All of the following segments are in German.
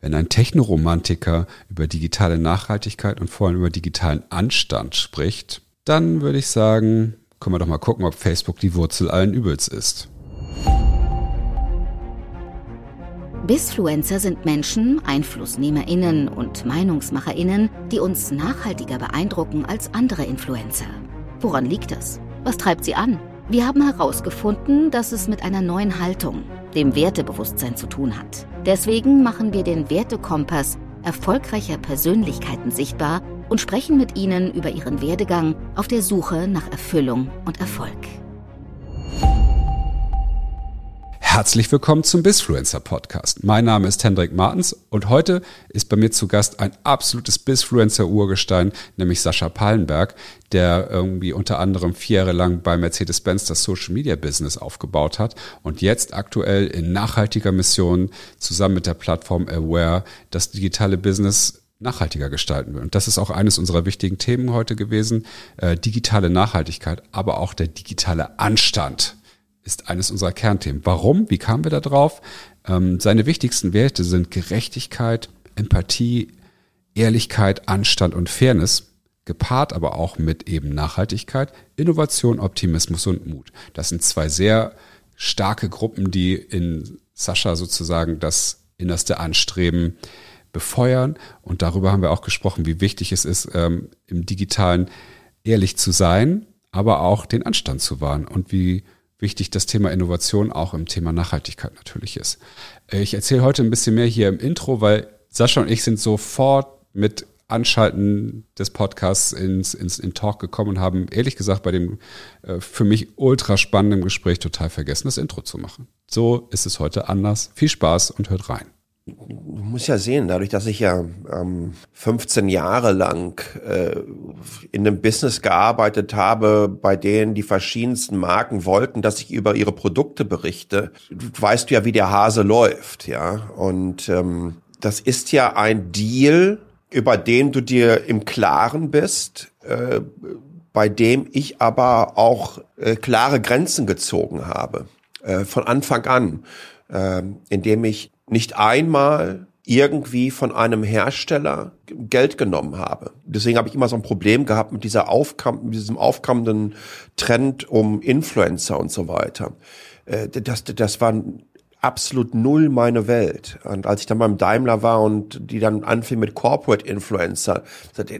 Wenn ein Technoromantiker über digitale Nachhaltigkeit und vor allem über digitalen Anstand spricht, dann würde ich sagen, können wir doch mal gucken, ob Facebook die Wurzel allen Übels ist. Bisfluencer sind Menschen, EinflussnehmerInnen und MeinungsmacherInnen, die uns nachhaltiger beeindrucken als andere Influencer. Woran liegt das? Was treibt sie an? Wir haben herausgefunden, dass es mit einer neuen Haltung, dem Wertebewusstsein zu tun hat. Deswegen machen wir den Wertekompass erfolgreicher Persönlichkeiten sichtbar und sprechen mit ihnen über ihren Werdegang auf der Suche nach Erfüllung und Erfolg. Herzlich willkommen zum Bisfluencer Podcast. Mein Name ist Hendrik Martens und heute ist bei mir zu Gast ein absolutes Bisfluencer Urgestein, nämlich Sascha Pallenberg, der irgendwie unter anderem vier Jahre lang bei Mercedes-Benz das Social Media Business aufgebaut hat und jetzt aktuell in nachhaltiger Mission zusammen mit der Plattform Aware das digitale Business nachhaltiger gestalten will. Und das ist auch eines unserer wichtigen Themen heute gewesen, äh, digitale Nachhaltigkeit, aber auch der digitale Anstand ist eines unserer Kernthemen. Warum? Wie kamen wir da drauf? Ähm, seine wichtigsten Werte sind Gerechtigkeit, Empathie, Ehrlichkeit, Anstand und Fairness, gepaart aber auch mit eben Nachhaltigkeit, Innovation, Optimismus und Mut. Das sind zwei sehr starke Gruppen, die in Sascha sozusagen das innerste Anstreben befeuern. Und darüber haben wir auch gesprochen, wie wichtig es ist, ähm, im digitalen ehrlich zu sein, aber auch den Anstand zu wahren und wie wichtig das Thema Innovation auch im Thema Nachhaltigkeit natürlich ist. Äh, ich erzähle heute ein bisschen mehr hier im Intro, weil Sascha und ich sind sofort mit Anschalten des Podcasts ins, ins in Talk gekommen und haben ehrlich gesagt bei dem äh, für mich ultra spannenden Gespräch total vergessen, das Intro zu machen. So ist es heute anders. Viel Spaß und hört rein du musst ja sehen, dadurch, dass ich ja ähm, 15 Jahre lang äh, in einem Business gearbeitet habe, bei denen die verschiedensten Marken wollten, dass ich über ihre Produkte berichte, weißt du ja, wie der Hase läuft, ja. Und ähm, das ist ja ein Deal, über den du dir im Klaren bist, äh, bei dem ich aber auch äh, klare Grenzen gezogen habe, äh, von Anfang an, äh, indem ich nicht einmal irgendwie von einem Hersteller Geld genommen habe. Deswegen habe ich immer so ein Problem gehabt mit dieser Aufkam mit diesem aufkommenden Trend um Influencer und so weiter. Äh, das, das war absolut null meine Welt. Und als ich dann beim Daimler war und die dann anfing mit Corporate Influencer,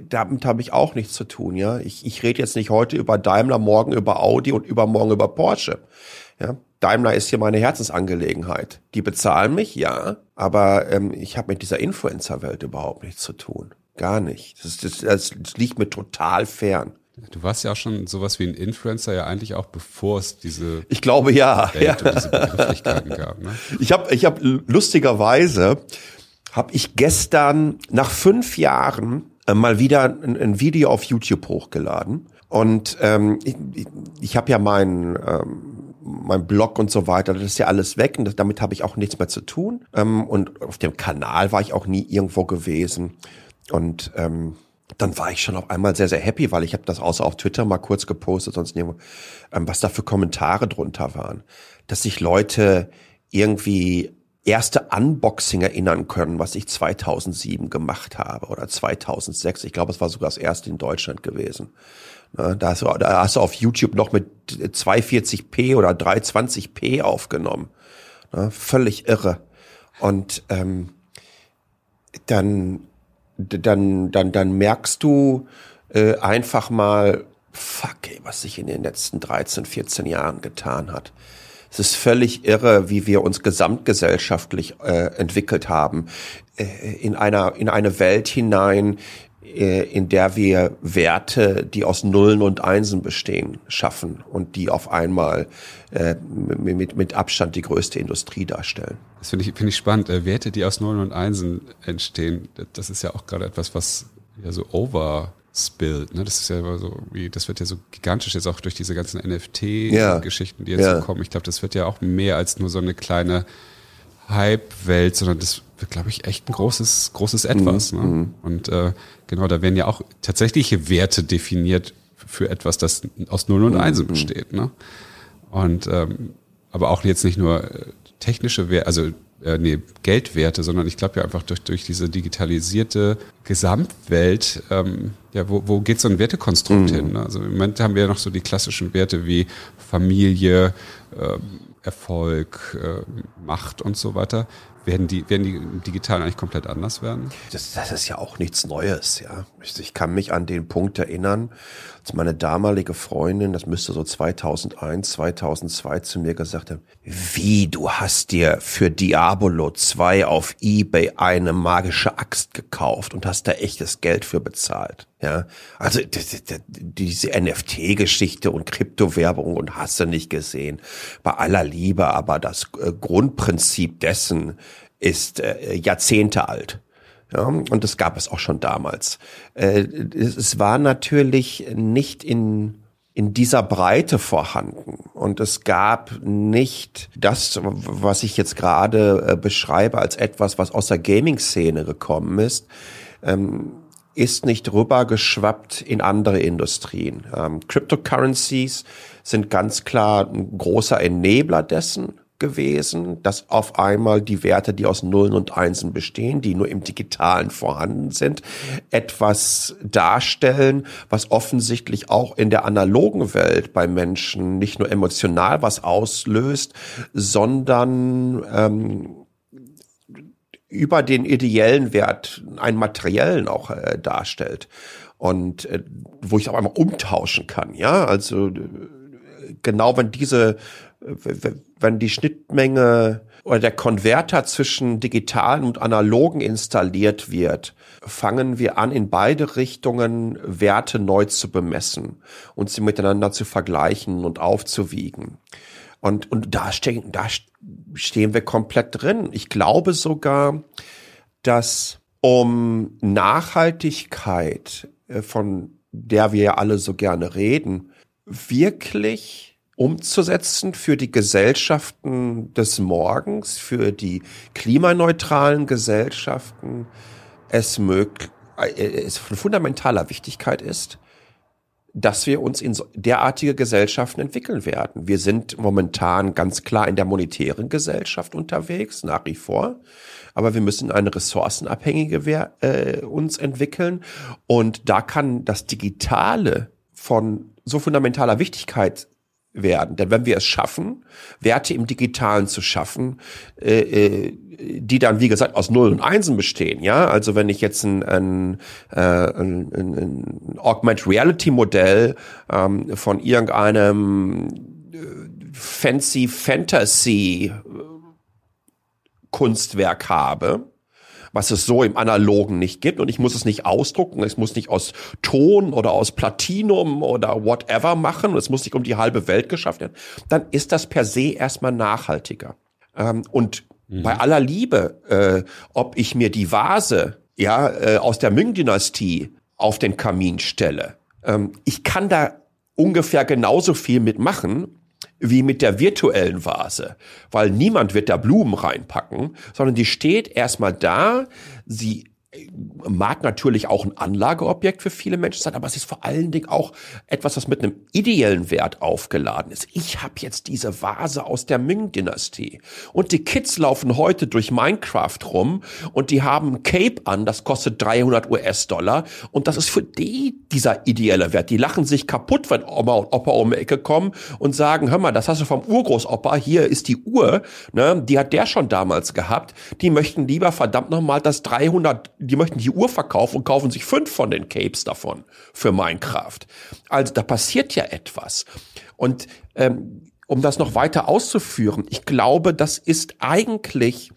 damit habe ich auch nichts zu tun. Ja, ich, ich rede jetzt nicht heute über Daimler, morgen über Audi und übermorgen über Porsche. Ja, Daimler ist hier meine Herzensangelegenheit. Die bezahlen mich, ja, aber ähm, ich habe mit dieser Influencer-Welt überhaupt nichts zu tun. Gar nicht. Das, das, das liegt mir total fern. Du warst ja auch schon sowas wie ein Influencer ja eigentlich auch bevor es diese Ich glaube ja, Welt ja. Und diese Begrifflichkeiten gab. Ne? Ich habe ich hab lustigerweise habe ich gestern nach fünf Jahren äh, mal wieder ein, ein, Video auf YouTube hochgeladen und ähm, ich, ich habe ja meinen ähm, mein Blog und so weiter, das ist ja alles weg und das, damit habe ich auch nichts mehr zu tun. Ähm, und auf dem Kanal war ich auch nie irgendwo gewesen. Und ähm, dann war ich schon auf einmal sehr, sehr happy, weil ich habe das außer auf Twitter mal kurz gepostet, sonst nirgendwo, ähm, was da für Kommentare drunter waren. Dass sich Leute irgendwie erste Unboxing erinnern können, was ich 2007 gemacht habe oder 2006. Ich glaube, es war sogar das erste in Deutschland gewesen. Ne, da hast, du, da hast du auf YouTube noch mit 240p oder 320p aufgenommen. Ne, völlig irre. Und ähm, dann, dann, dann, dann merkst du äh, einfach mal, fuck, ey, was sich in den letzten 13, 14 Jahren getan hat. Es ist völlig irre, wie wir uns gesamtgesellschaftlich äh, entwickelt haben äh, in einer in eine Welt hinein, in der wir Werte, die aus Nullen und Einsen bestehen, schaffen und die auf einmal äh, mit, mit Abstand die größte Industrie darstellen. Das finde ich, finde ich spannend. Äh, Werte, die aus Nullen und Einsen entstehen, das ist ja auch gerade etwas, was ja so overspillt. Ne? Das ist ja so, wie, das wird ja so gigantisch jetzt auch durch diese ganzen NFT-Geschichten, die jetzt ja. kommen. Ich glaube, das wird ja auch mehr als nur so eine kleine Hype-Welt, sondern das glaube ich, echt ein großes, großes Etwas. Mhm. Ne? Mhm. Und äh, genau, da werden ja auch tatsächliche Werte definiert für etwas, das aus Null und mhm. Einsen besteht. Ne? Und ähm, aber auch jetzt nicht nur äh, technische Werte, also äh, nee, Geldwerte, sondern ich glaube ja einfach durch, durch diese digitalisierte Gesamtwelt, ähm, ja, wo, wo geht so ein Wertekonstrukt mhm. hin? Ne? Also im Moment haben wir ja noch so die klassischen Werte wie Familie, äh, Erfolg, äh, Macht und so weiter. Werden die, werden die im Digitalen eigentlich komplett anders werden? Das, das ist ja auch nichts Neues, ja. Ich, ich kann mich an den Punkt erinnern, als meine damalige Freundin, das müsste so 2001, 2002 zu mir gesagt haben, wie, du hast dir für Diabolo 2 auf Ebay eine magische Axt gekauft und hast da echtes Geld für bezahlt. Ja, also diese NFT-Geschichte und Kryptowährung und hast du nicht gesehen. Bei aller Liebe, aber das äh, Grundprinzip dessen ist äh, Jahrzehnte alt. Ja, und das gab es auch schon damals. Äh, es war natürlich nicht in in dieser Breite vorhanden. Und es gab nicht das, was ich jetzt gerade beschreibe, als etwas, was aus der Gaming-Szene gekommen ist. Ähm, ist nicht rübergeschwappt in andere Industrien. Ähm, Cryptocurrencies sind ganz klar ein großer Enabler dessen gewesen, dass auf einmal die Werte, die aus Nullen und Einsen bestehen, die nur im Digitalen vorhanden sind, etwas darstellen, was offensichtlich auch in der analogen Welt bei Menschen nicht nur emotional was auslöst, sondern ähm, über den ideellen Wert einen materiellen auch äh, darstellt. Und äh, wo ich auch einmal umtauschen kann, ja, also äh, genau wenn diese wenn die Schnittmenge oder der Konverter zwischen digitalen und analogen installiert wird, fangen wir an, in beide Richtungen Werte neu zu bemessen und sie miteinander zu vergleichen und aufzuwiegen. Und, und da stehen, da stehen wir komplett drin. Ich glaube sogar, dass um Nachhaltigkeit, äh, von der wir ja alle so gerne reden, wirklich umzusetzen für die Gesellschaften des Morgens, für die klimaneutralen Gesellschaften, es möglich, äh, es von fundamentaler Wichtigkeit ist, dass wir uns in derartige Gesellschaften entwickeln werden. Wir sind momentan ganz klar in der monetären Gesellschaft unterwegs, nach wie vor. Aber wir müssen eine ressourcenabhängige äh, uns entwickeln. Und da kann das Digitale von so fundamentaler Wichtigkeit werden. Denn wenn wir es schaffen, Werte im Digitalen zu schaffen, äh, äh, die dann, wie gesagt, aus Nullen und Einsen bestehen, ja, also wenn ich jetzt ein, ein, äh, ein, ein Augmented Reality Modell ähm, von irgendeinem äh, fancy Fantasy Kunstwerk habe, was es so im Analogen nicht gibt und ich muss es nicht ausdrucken, es muss nicht aus Ton oder aus Platinum oder whatever machen es muss nicht um die halbe Welt geschafft werden, dann ist das per se erstmal nachhaltiger. Ähm, und mhm. bei aller Liebe, äh, ob ich mir die Vase ja äh, aus der Ming-Dynastie auf den Kamin stelle, ähm, ich kann da ungefähr genauso viel mitmachen, wie mit der virtuellen Vase, weil niemand wird da Blumen reinpacken, sondern die steht erstmal da, sie mag natürlich auch ein Anlageobjekt für viele Menschen sein, aber es ist vor allen Dingen auch etwas, was mit einem ideellen Wert aufgeladen ist. Ich habe jetzt diese Vase aus der Ming-Dynastie und die Kids laufen heute durch Minecraft rum und die haben ein Cape an, das kostet 300 US-Dollar und das ist für die dieser ideelle Wert. Die lachen sich kaputt, wenn Oma und Opa um die Ecke kommen und sagen, hör mal, das hast du vom Urgroßopa, hier ist die Uhr, ne, die hat der schon damals gehabt. Die möchten lieber verdammt nochmal das 300 die möchten die Uhr verkaufen und kaufen sich fünf von den Capes davon für Minecraft. Also da passiert ja etwas. Und ähm, um das noch weiter auszuführen, ich glaube, das ist eigentlich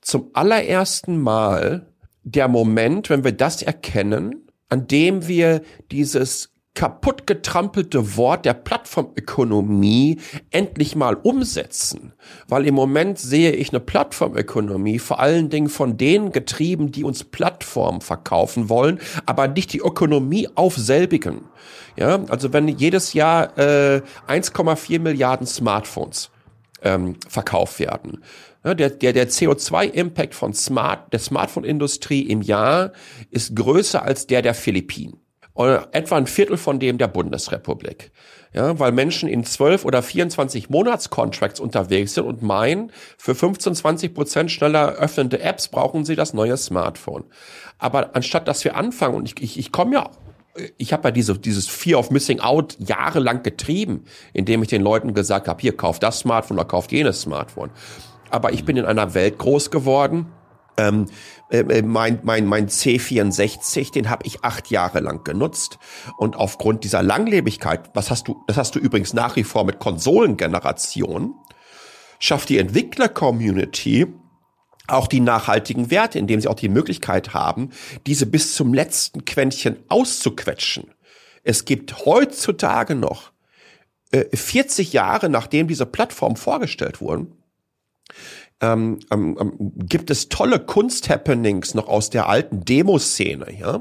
zum allerersten Mal der Moment, wenn wir das erkennen, an dem wir dieses kaputt getrampelte Wort der Plattformökonomie endlich mal umsetzen. Weil im Moment sehe ich eine Plattformökonomie vor allen Dingen von denen getrieben, die uns Plattformen verkaufen wollen, aber nicht die Ökonomie auf selbigen. Ja, also wenn jedes Jahr äh, 1,4 Milliarden Smartphones ähm, verkauft werden. Ja, der der, der CO2-Impact von Smart, der Smartphone-Industrie im Jahr ist größer als der der Philippinen. Etwa ein Viertel von dem der Bundesrepublik. Ja, weil Menschen in 12 oder 24 Monatscontracts unterwegs sind und meinen, für 15, 20 Prozent schneller öffnende Apps brauchen sie das neue Smartphone. Aber anstatt dass wir anfangen, und ich, ich, ich komme ja ich habe ja diese, dieses Fear of Missing Out jahrelang getrieben, indem ich den Leuten gesagt habe, hier kauft das Smartphone oder kauft jenes Smartphone. Aber ich bin in einer Welt groß geworden, ähm, äh, äh, mein, mein, mein C64, den habe ich acht Jahre lang genutzt. Und aufgrund dieser Langlebigkeit, was hast du, das hast du übrigens nach wie vor mit Konsolengeneration, schafft die Entwickler-Community auch die nachhaltigen Werte, indem sie auch die Möglichkeit haben, diese bis zum letzten Quäntchen auszuquetschen. Es gibt heutzutage noch, äh, 40 Jahre nachdem diese Plattformen vorgestellt wurden, ähm, ähm, ähm, gibt es tolle Kunsthappenings noch aus der alten Demoszene, ja,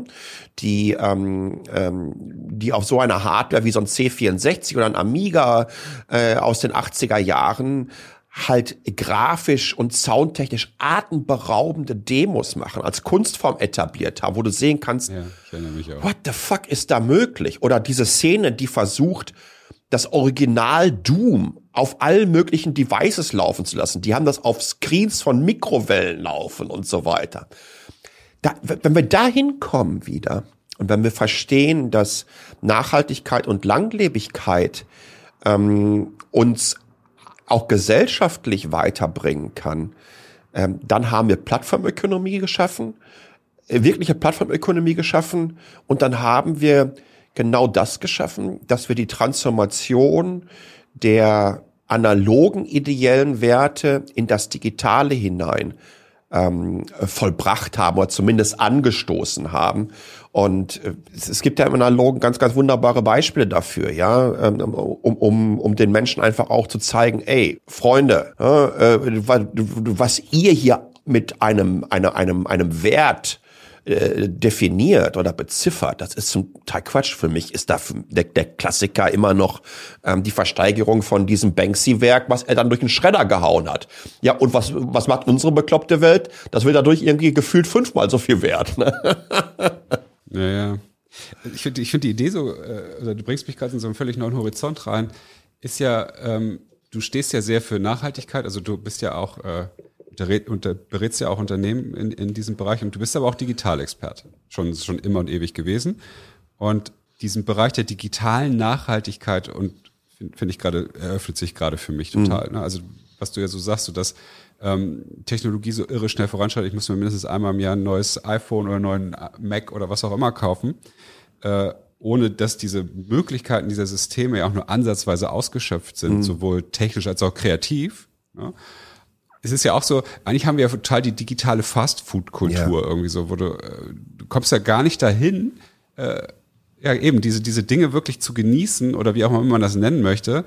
die ähm, ähm, die auf so einer Hardware wie so ein C64 oder ein Amiga äh, aus den 80er Jahren halt grafisch und soundtechnisch atemberaubende Demos machen, als Kunstform etabliert haben, wo du sehen kannst, ja, what the fuck ist da möglich? Oder diese Szene, die versucht, das Original Doom auf allen möglichen Devices laufen zu lassen. Die haben das auf Screens von Mikrowellen laufen und so weiter. Da, wenn wir da hinkommen wieder und wenn wir verstehen, dass Nachhaltigkeit und Langlebigkeit ähm, uns auch gesellschaftlich weiterbringen kann, ähm, dann haben wir Plattformökonomie geschaffen, äh, wirkliche Plattformökonomie geschaffen und dann haben wir genau das geschaffen, dass wir die Transformation der analogen ideellen Werte in das Digitale hinein ähm, vollbracht haben oder zumindest angestoßen haben. Und äh, es gibt ja im Analogen ganz, ganz wunderbare Beispiele dafür, ja, ähm, um, um, um den Menschen einfach auch zu zeigen, ey, Freunde, äh, was ihr hier mit einem, einem, einem, einem Wert äh, definiert oder beziffert, das ist zum Teil Quatsch. Für mich ist da der, der Klassiker immer noch ähm, die Versteigerung von diesem Banksy-Werk, was er dann durch den Schredder gehauen hat. Ja, und was, was macht unsere bekloppte Welt? Das wird dadurch irgendwie gefühlt fünfmal so viel wert. Ne? Naja. Ich finde ich finde die Idee so, äh, du bringst mich gerade in so einen völlig neuen Horizont rein, ist ja, ähm, du stehst ja sehr für Nachhaltigkeit, also du bist ja auch äh, unter, berätst ja auch Unternehmen in, in diesem Bereich und du bist aber auch Digitalexperte. Schon, schon immer und ewig gewesen. Und diesen Bereich der digitalen Nachhaltigkeit und finde find ich gerade, eröffnet sich gerade für mich total. Mhm. Ne? Also was du ja so sagst, so dass ähm, Technologie so irre schnell voranschreitet, ich muss mir mindestens einmal im Jahr ein neues iPhone oder einen neuen Mac oder was auch immer kaufen, äh, ohne dass diese Möglichkeiten dieser Systeme ja auch nur ansatzweise ausgeschöpft sind, mhm. sowohl technisch als auch kreativ. Ne? Es ist ja auch so, eigentlich haben wir ja total die digitale Fast-Food-Kultur ja. irgendwie so, wo du, äh, du kommst ja gar nicht dahin, äh, ja eben diese, diese Dinge wirklich zu genießen oder wie auch immer man das nennen möchte,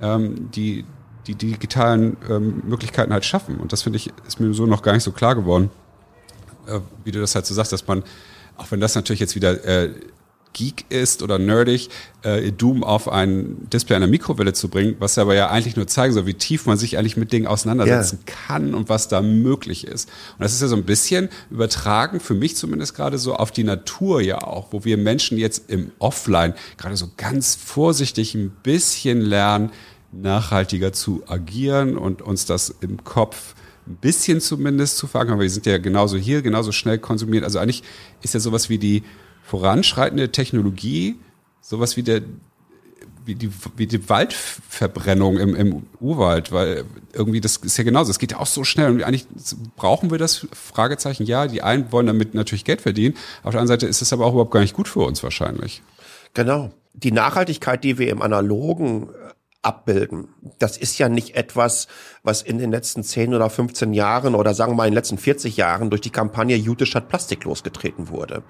ähm, die die digitalen ähm, Möglichkeiten halt schaffen. Und das finde ich, ist mir so noch gar nicht so klar geworden, äh, wie du das halt so sagst, dass man, auch wenn das natürlich jetzt wieder äh, Geek ist oder nerdig, äh, Doom auf ein Display einer Mikrowelle zu bringen, was aber ja eigentlich nur zeigen soll, wie tief man sich eigentlich mit Dingen auseinandersetzen yeah. kann und was da möglich ist. Und das ist ja so ein bisschen übertragen, für mich zumindest gerade so auf die Natur ja auch, wo wir Menschen jetzt im Offline gerade so ganz vorsichtig ein bisschen lernen, nachhaltiger zu agieren und uns das im Kopf ein bisschen zumindest zu fragen, aber wir sind ja genauso hier, genauso schnell konsumiert. Also eigentlich ist ja sowas wie die voranschreitende Technologie, sowas wie der wie die, wie die Waldverbrennung im, im Urwald, weil irgendwie das ist ja genauso. Es geht ja auch so schnell und eigentlich brauchen wir das Fragezeichen. Ja, die einen wollen damit natürlich Geld verdienen. Auf der anderen Seite ist es aber auch überhaupt gar nicht gut für uns wahrscheinlich. Genau. Die Nachhaltigkeit, die wir im Analogen abbilden. Das ist ja nicht etwas, was in den letzten 10 oder 15 Jahren oder sagen wir mal in den letzten 40 Jahren durch die Kampagne Jute statt Plastik losgetreten wurde.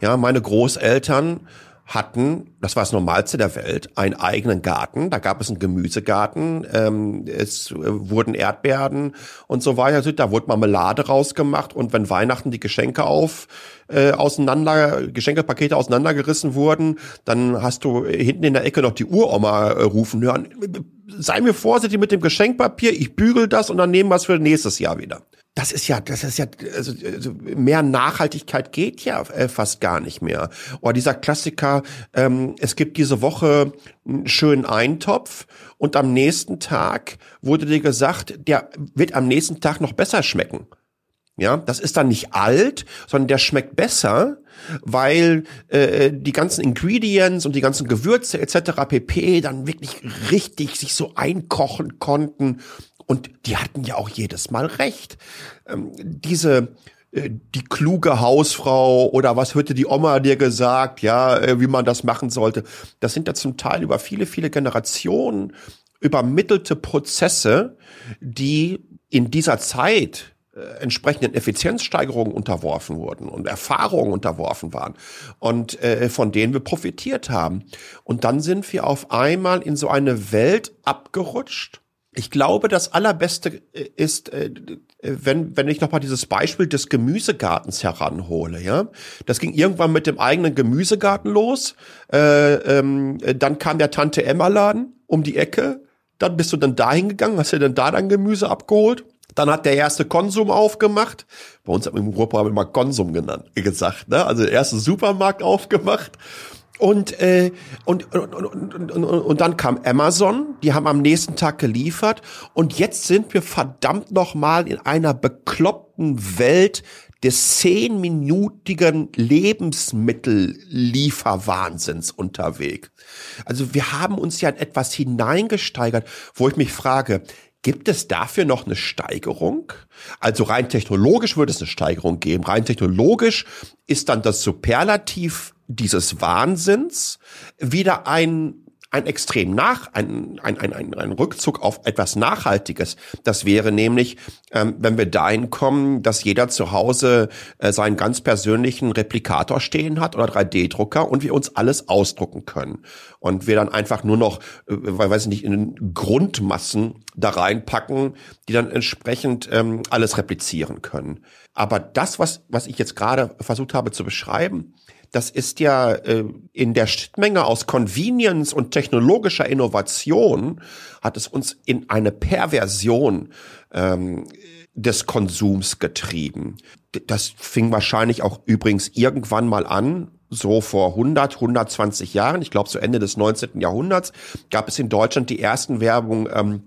Ja, meine Großeltern hatten, das war das Normalste der Welt, einen eigenen Garten. Da gab es einen Gemüsegarten, ähm, es äh, wurden Erdbeeren und so weiter. Also da wurde Marmelade rausgemacht und wenn Weihnachten die Geschenke auf äh, auseinander, Geschenkepakete auseinandergerissen wurden, dann hast du hinten in der Ecke noch die Uroma äh, rufen hören. Sei mir vorsichtig mit dem Geschenkpapier, ich bügel das und dann nehmen wir es für nächstes Jahr wieder. Das ist ja, das ist ja, also, also mehr Nachhaltigkeit geht ja äh, fast gar nicht mehr. Oder dieser Klassiker, ähm, es gibt diese Woche einen schönen Eintopf und am nächsten Tag wurde dir gesagt, der wird am nächsten Tag noch besser schmecken. Ja, das ist dann nicht alt, sondern der schmeckt besser, weil äh, die ganzen Ingredients und die ganzen Gewürze etc. pp. dann wirklich richtig sich so einkochen konnten und die hatten ja auch jedes Mal recht. Ähm, diese äh, die kluge Hausfrau oder was hätte die Oma dir gesagt, ja, äh, wie man das machen sollte. Das sind ja zum Teil über viele, viele Generationen übermittelte Prozesse, die in dieser Zeit äh, entsprechenden Effizienzsteigerungen unterworfen wurden und Erfahrungen unterworfen waren und von denen wir profitiert haben. Und dann sind wir auf einmal in so eine Welt abgerutscht. Ich glaube, das Allerbeste äh, ist, äh, wenn, wenn ich nochmal dieses Beispiel des Gemüsegartens heranhole, ja. Das ging irgendwann mit dem eigenen Gemüsegarten los. Äh, ähm, dann kam der Tante Emma Laden um die Ecke. Dann bist du dann dahin gegangen, hast dir dann da dein Gemüse abgeholt dann hat der erste Konsum aufgemacht. Bei uns im Europa haben wir mal Konsum genannt, gesagt, ne? Also der erste Supermarkt aufgemacht. Und, äh, und, und, und, und, und, dann kam Amazon, die haben am nächsten Tag geliefert. Und jetzt sind wir verdammt nochmal in einer bekloppten Welt des zehnminütigen Lebensmittellieferwahnsinns unterwegs. Also wir haben uns ja in etwas hineingesteigert, wo ich mich frage, Gibt es dafür noch eine Steigerung? Also rein technologisch würde es eine Steigerung geben. Rein technologisch ist dann das Superlativ dieses Wahnsinns wieder ein ein extrem nach, ein, ein, ein, ein, Rückzug auf etwas Nachhaltiges. Das wäre nämlich, ähm, wenn wir dahin kommen, dass jeder zu Hause äh, seinen ganz persönlichen Replikator stehen hat oder 3D-Drucker und wir uns alles ausdrucken können. Und wir dann einfach nur noch, äh, weiß ich nicht, in Grundmassen da reinpacken, die dann entsprechend ähm, alles replizieren können. Aber das, was, was ich jetzt gerade versucht habe zu beschreiben, das ist ja äh, in der Schnittmenge aus Convenience und technologischer Innovation hat es uns in eine Perversion ähm, des Konsums getrieben. Das fing wahrscheinlich auch übrigens irgendwann mal an, so vor 100, 120 Jahren, ich glaube so Ende des 19. Jahrhunderts, gab es in Deutschland die ersten Werbung ähm,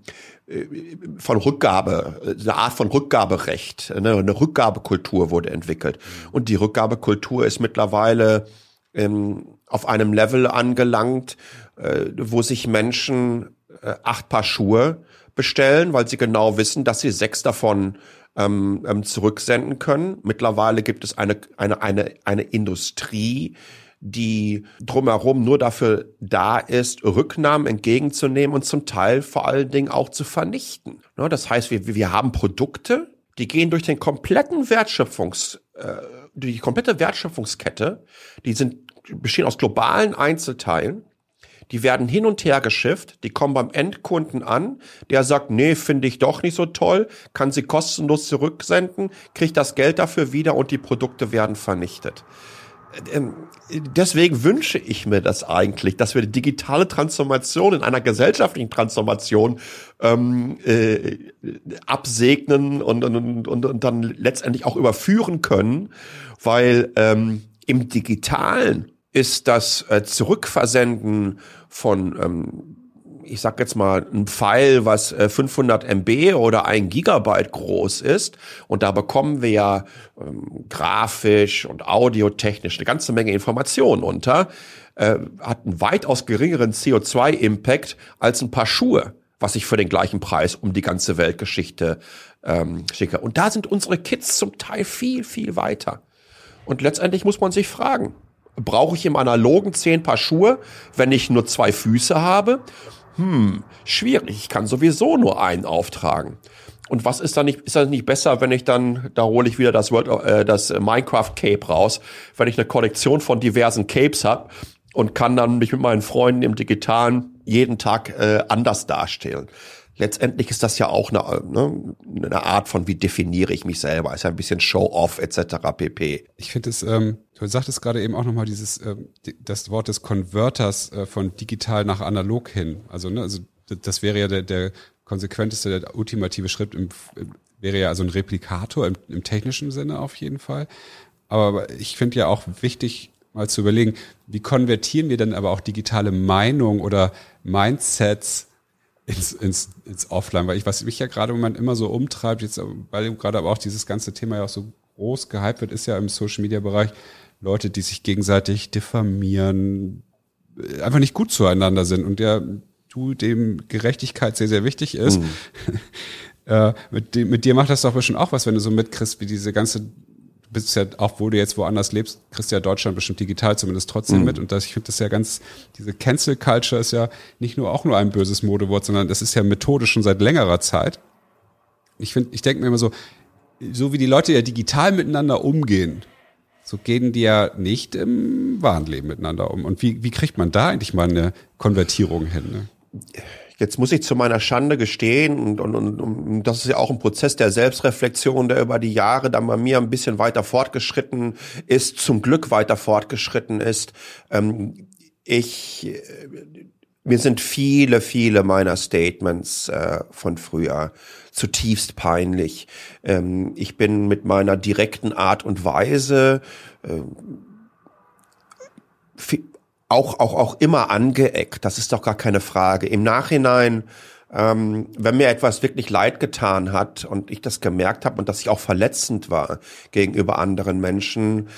von Rückgabe, eine Art von Rückgaberecht, eine, eine Rückgabekultur wurde entwickelt. Und die Rückgabekultur ist mittlerweile ähm, auf einem Level angelangt, äh, wo sich Menschen äh, acht Paar Schuhe bestellen, weil sie genau wissen, dass sie sechs davon ähm, ähm, zurücksenden können. Mittlerweile gibt es eine, eine, eine, eine Industrie, die drumherum nur dafür da ist, Rücknahmen entgegenzunehmen und zum Teil vor allen Dingen auch zu vernichten. Das heißt, wir, wir haben Produkte, die gehen durch den kompletten Wertschöpfungs, äh, die komplette Wertschöpfungskette, die sind, bestehen aus globalen Einzelteilen, die werden hin und her geschifft, die kommen beim Endkunden an, der sagt, nee, finde ich doch nicht so toll, kann sie kostenlos zurücksenden, kriegt das Geld dafür wieder und die Produkte werden vernichtet. Ähm, deswegen wünsche ich mir das eigentlich, dass wir die digitale Transformation in einer gesellschaftlichen Transformation ähm, äh, absegnen und, und, und, und dann letztendlich auch überführen können, weil ähm, im Digitalen ist das äh, Zurückversenden von ähm, ich sag jetzt mal, ein Pfeil, was 500 äh, MB oder ein Gigabyte groß ist. Und da bekommen wir ja ähm, grafisch und audiotechnisch eine ganze Menge Informationen unter. Äh, hat einen weitaus geringeren CO2-Impact als ein paar Schuhe, was ich für den gleichen Preis um die ganze Weltgeschichte ähm, schicke. Und da sind unsere Kids zum Teil viel, viel weiter. Und letztendlich muss man sich fragen, brauche ich im analogen zehn Paar Schuhe, wenn ich nur zwei Füße habe? hm, schwierig, ich kann sowieso nur einen auftragen. Und was ist da nicht, ist das nicht besser, wenn ich dann, da hole ich wieder das World, äh, das Minecraft Cape raus, wenn ich eine Kollektion von diversen Capes habe und kann dann mich mit meinen Freunden im Digitalen jeden Tag äh, anders darstellen letztendlich ist das ja auch eine, ne, eine Art von, wie definiere ich mich selber, ist ja ein bisschen Show-off etc. pp. Ich finde es, ähm, du sagtest gerade eben auch nochmal dieses, ähm, das Wort des Converters äh, von digital nach analog hin. Also, ne, also das wäre ja der, der konsequenteste, der ultimative Schritt im, wäre ja also ein Replikator im, im technischen Sinne auf jeden Fall. Aber ich finde ja auch wichtig, mal zu überlegen, wie konvertieren wir denn aber auch digitale Meinung oder Mindsets ins, ins, ins Offline? Weil ich, was mich ja gerade im Moment immer so umtreibt, jetzt, weil gerade aber auch dieses ganze Thema ja auch so groß gehypt wird, ist ja im Social Media Bereich Leute, die sich gegenseitig diffamieren, einfach nicht gut zueinander sind und der du dem Gerechtigkeit sehr, sehr wichtig ist. Mhm. äh, mit, dem, mit dir macht das doch bestimmt auch was, wenn du so mitkriegst, wie diese ganze bist ja, auch wo du jetzt woanders lebst, kriegst du ja Deutschland bestimmt digital zumindest trotzdem mhm. mit. Und das, ich finde das ja ganz, diese Cancel Culture ist ja nicht nur auch nur ein böses Modewort, sondern das ist ja Methode schon seit längerer Zeit. Ich finde, ich denke mir immer so, so wie die Leute ja digital miteinander umgehen, so gehen die ja nicht im wahren Leben miteinander um. Und wie, wie kriegt man da eigentlich mal eine Konvertierung hin? Ne? Jetzt muss ich zu meiner Schande gestehen, und, und, und, und das ist ja auch ein Prozess der Selbstreflexion, der über die Jahre dann bei mir ein bisschen weiter fortgeschritten ist, zum Glück weiter fortgeschritten ist. Ähm, ich, äh, mir sind viele, viele meiner Statements äh, von früher zutiefst peinlich. Ähm, ich bin mit meiner direkten Art und Weise äh, auch, auch, auch immer angeeckt. Das ist doch gar keine Frage. Im Nachhinein, ähm, wenn mir etwas wirklich leid getan hat und ich das gemerkt habe und dass ich auch verletzend war gegenüber anderen Menschen,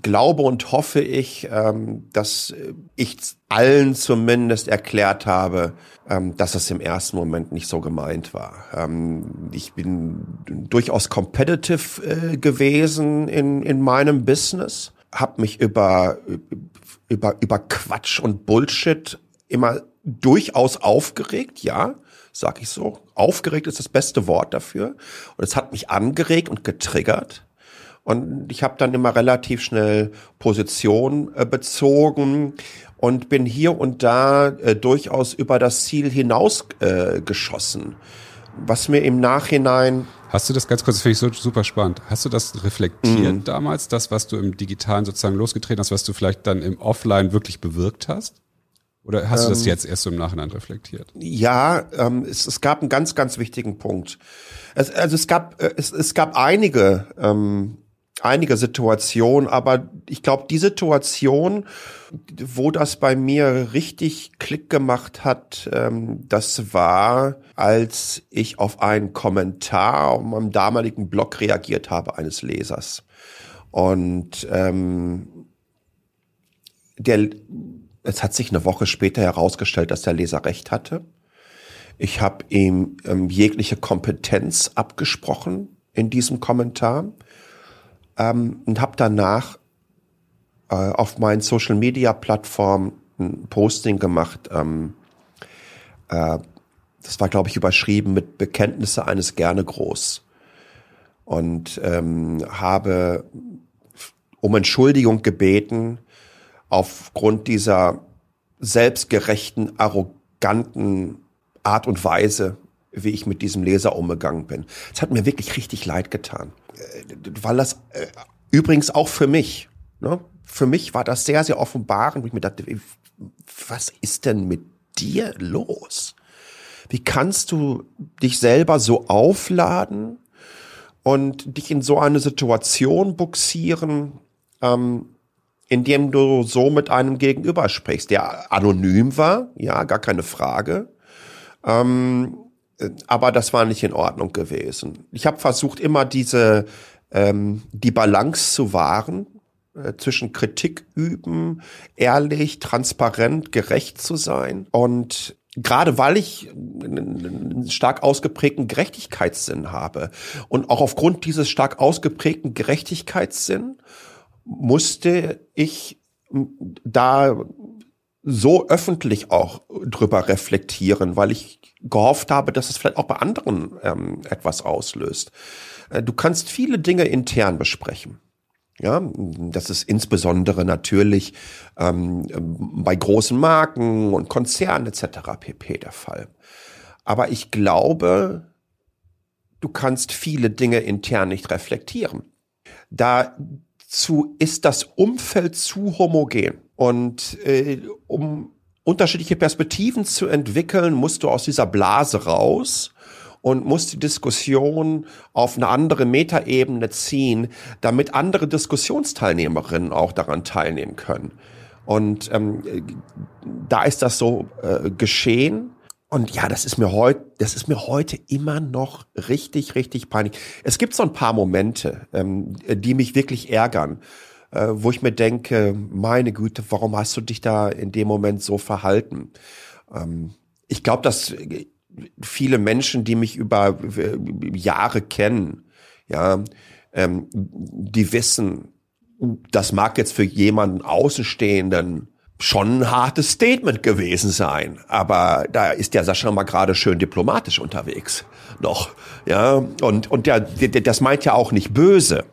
glaube und hoffe ich, ähm, dass ich allen zumindest erklärt habe, ähm, dass es im ersten Moment nicht so gemeint war. Ähm, ich bin durchaus competitive äh, gewesen in, in meinem Business habe mich über, über, über Quatsch und Bullshit immer durchaus aufgeregt, ja, sag ich so. Aufgeregt ist das beste Wort dafür. Und es hat mich angeregt und getriggert. Und ich habe dann immer relativ schnell Position äh, bezogen und bin hier und da äh, durchaus über das Ziel hinaus äh. Was mir im Nachhinein Hast du das ganz kurz, das finde ich so super spannend. Hast du das reflektiert mhm. damals, das, was du im Digitalen sozusagen losgetreten hast, was du vielleicht dann im Offline wirklich bewirkt hast? Oder hast ähm, du das ähm. jetzt erst so im Nachhinein reflektiert? Ja, ähm, es, es gab einen ganz, ganz wichtigen Punkt. Es, also es gab, äh, es, es gab einige ähm, einige Situationen, aber ich glaube, die Situation, wo das bei mir richtig Klick gemacht hat, ähm, das war, als ich auf einen Kommentar auf meinem damaligen Blog reagiert habe eines Lesers. Und ähm, der, es hat sich eine Woche später herausgestellt, dass der Leser recht hatte. Ich habe ihm ähm, jegliche Kompetenz abgesprochen in diesem Kommentar ähm, und habe danach äh, auf meinen Social Media Plattformen ein Posting gemacht. Ähm, äh, das war, glaube ich, überschrieben mit Bekenntnisse eines gerne groß und ähm, habe um Entschuldigung gebeten aufgrund dieser selbstgerechten, arroganten Art und Weise, wie ich mit diesem Leser umgegangen bin. Es hat mir wirklich richtig leid getan. Äh, weil das äh, übrigens auch für mich, ne? für mich war das sehr, sehr offenbarend, wo ich mir dachte, was ist denn mit dir los? Wie kannst du dich selber so aufladen und dich in so eine Situation buxieren, ähm, indem du so mit einem Gegenüber sprichst, der anonym war, ja, gar keine Frage. Ähm, aber das war nicht in Ordnung gewesen. Ich habe versucht, immer diese ähm, die Balance zu wahren äh, zwischen Kritik üben, ehrlich, transparent, gerecht zu sein und gerade weil ich einen stark ausgeprägten Gerechtigkeitssinn habe und auch aufgrund dieses stark ausgeprägten Gerechtigkeitssinn musste ich da so öffentlich auch drüber reflektieren, weil ich gehofft habe, dass es vielleicht auch bei anderen ähm, etwas auslöst. Äh, du kannst viele Dinge intern besprechen. Ja, das ist insbesondere natürlich ähm, bei großen Marken und Konzernen etc. pp. der Fall. Aber ich glaube, du kannst viele Dinge intern nicht reflektieren. Dazu ist das Umfeld zu homogen. Und äh, um unterschiedliche Perspektiven zu entwickeln, musst du aus dieser Blase raus und muss die Diskussion auf eine andere Metaebene ziehen, damit andere Diskussionsteilnehmerinnen auch daran teilnehmen können. Und ähm, da ist das so äh, geschehen. Und ja, das ist mir heute, das ist mir heute immer noch richtig, richtig peinlich. Es gibt so ein paar Momente, ähm, die mich wirklich ärgern, äh, wo ich mir denke, meine Güte, warum hast du dich da in dem Moment so verhalten? Ähm, ich glaube, dass viele Menschen, die mich über äh, Jahre kennen, ja, ähm, die wissen, das mag jetzt für jemanden Außenstehenden schon ein hartes Statement gewesen sein. Aber da ist der Sascha mal gerade schön diplomatisch unterwegs noch. Ja, und, und der, der, das meint ja auch nicht böse.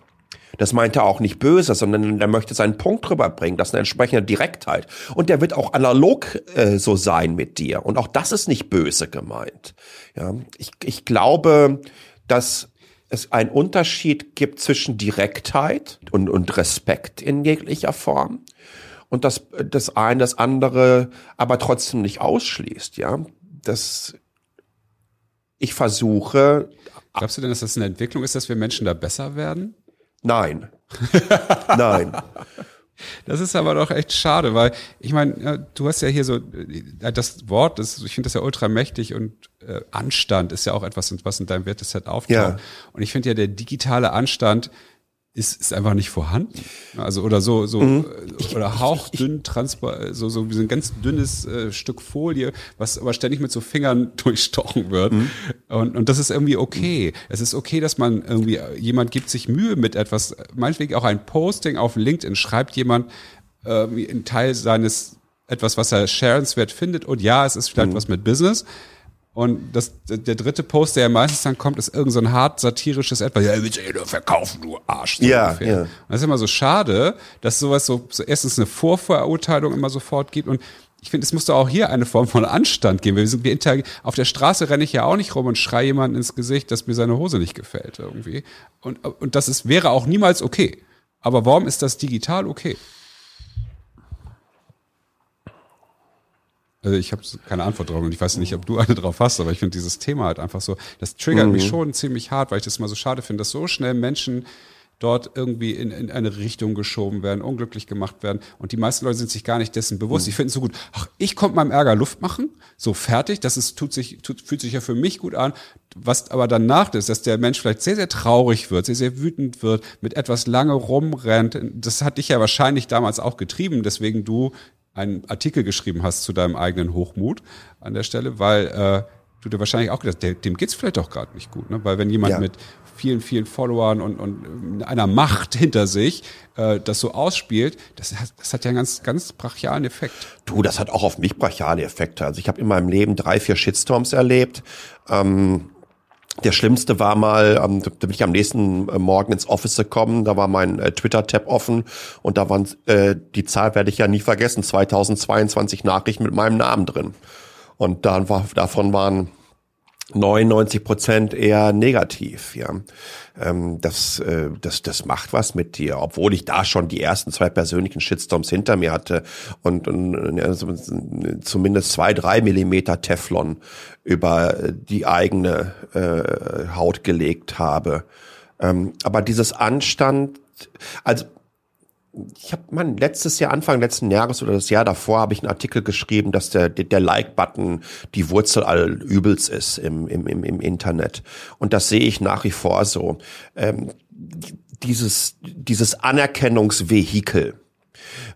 Das meint er auch nicht böse, sondern der möchte seinen Punkt rüberbringen. Das ist eine entsprechende Direktheit. Und der wird auch analog äh, so sein mit dir. Und auch das ist nicht böse gemeint. Ja, ich, ich glaube, dass es einen Unterschied gibt zwischen Direktheit und, und Respekt in jeglicher Form und das, das eine das andere aber trotzdem nicht ausschließt, ja. Das, ich versuche. Glaubst du denn, dass das eine Entwicklung ist, dass wir Menschen da besser werden? Nein. Nein. Das ist aber doch echt schade, weil ich meine, du hast ja hier so äh, das Wort, das, ich finde das ja ultra mächtig und äh, Anstand ist ja auch etwas, was in deinem Werteset auftaucht. Ja. Und ich finde ja, der digitale Anstand ist, ist einfach nicht vorhanden. Also oder so so mhm. Äh, oder hauchdünn transport so so wie so ein ganz dünnes äh, Stück Folie, was aber ständig mit so Fingern durchstochen wird. Mhm. Und und das ist irgendwie okay. Es ist okay, dass man irgendwie jemand gibt sich Mühe mit etwas, meinetwegen auch ein Posting auf LinkedIn schreibt jemand äh, ein Teil seines etwas, was er sharenswert findet und ja, es ist vielleicht mhm. was mit Business und das, der dritte Post, der ja meistens dann kommt, ist irgend so ein hart satirisches etwas. Ja, willst du ja nur verkaufen, du Arsch. So ja, ungefähr. ja. Und das ist immer so schade, dass sowas so, so erstens eine Vorverurteilung immer sofort gibt und ich finde, es muss doch auch hier eine Form von Anstand geben. Wir sind, wir auf der Straße renne ich ja auch nicht rum und schreie jemanden ins Gesicht, dass mir seine Hose nicht gefällt irgendwie. Und, und das ist, wäre auch niemals okay. Aber warum ist das digital okay? Also ich habe keine Antwort drauf und ich weiß nicht, ob du eine drauf hast, aber ich finde dieses Thema halt einfach so, das triggert mhm. mich schon ziemlich hart, weil ich das mal so schade finde, dass so schnell Menschen dort irgendwie in, in eine Richtung geschoben werden, unglücklich gemacht werden. Und die meisten Leute sind sich gar nicht dessen bewusst. Mhm. Die finden es so gut, ach, ich konnte meinem Ärger Luft machen, so fertig, das ist, tut sich, tut, fühlt sich ja für mich gut an. Was aber danach ist, dass der Mensch vielleicht sehr, sehr traurig wird, sehr, sehr wütend wird, mit etwas lange rumrennt. Das hat dich ja wahrscheinlich damals auch getrieben, deswegen du einen Artikel geschrieben hast zu deinem eigenen Hochmut an der Stelle, weil äh, du dir wahrscheinlich auch gedacht, der, dem geht's vielleicht auch gerade nicht gut, ne? Weil wenn jemand ja. mit vielen, vielen Followern und, und einer Macht hinter sich äh, das so ausspielt, das hat, das hat ja einen ganz, ganz brachialen Effekt. Du, das hat auch auf mich brachiale Effekte. Also ich habe in meinem Leben drei, vier Shitstorms erlebt. Ähm, der schlimmste war mal, ähm, da bin ich am nächsten äh, Morgen ins Office gekommen, da war mein äh, Twitter-Tab offen. Und da waren, äh, die Zahl werde ich ja nie vergessen, 2022 Nachrichten mit meinem Namen drin. Und dann war, davon waren 99 Prozent eher negativ, ja. Ähm, das, äh, das, das macht was mit dir, obwohl ich da schon die ersten zwei persönlichen Shitstorms hinter mir hatte und, und ja, zumindest zwei, drei Millimeter Teflon über die eigene äh, Haut gelegt habe. Ähm, aber dieses Anstand, also ich habe mein letztes Jahr, Anfang letzten Jahres oder das Jahr davor, habe ich einen Artikel geschrieben, dass der, der Like-Button die Wurzel all Übels ist im, im, im, im Internet. Und das sehe ich nach wie vor so. Ähm, dieses, dieses Anerkennungsvehikel,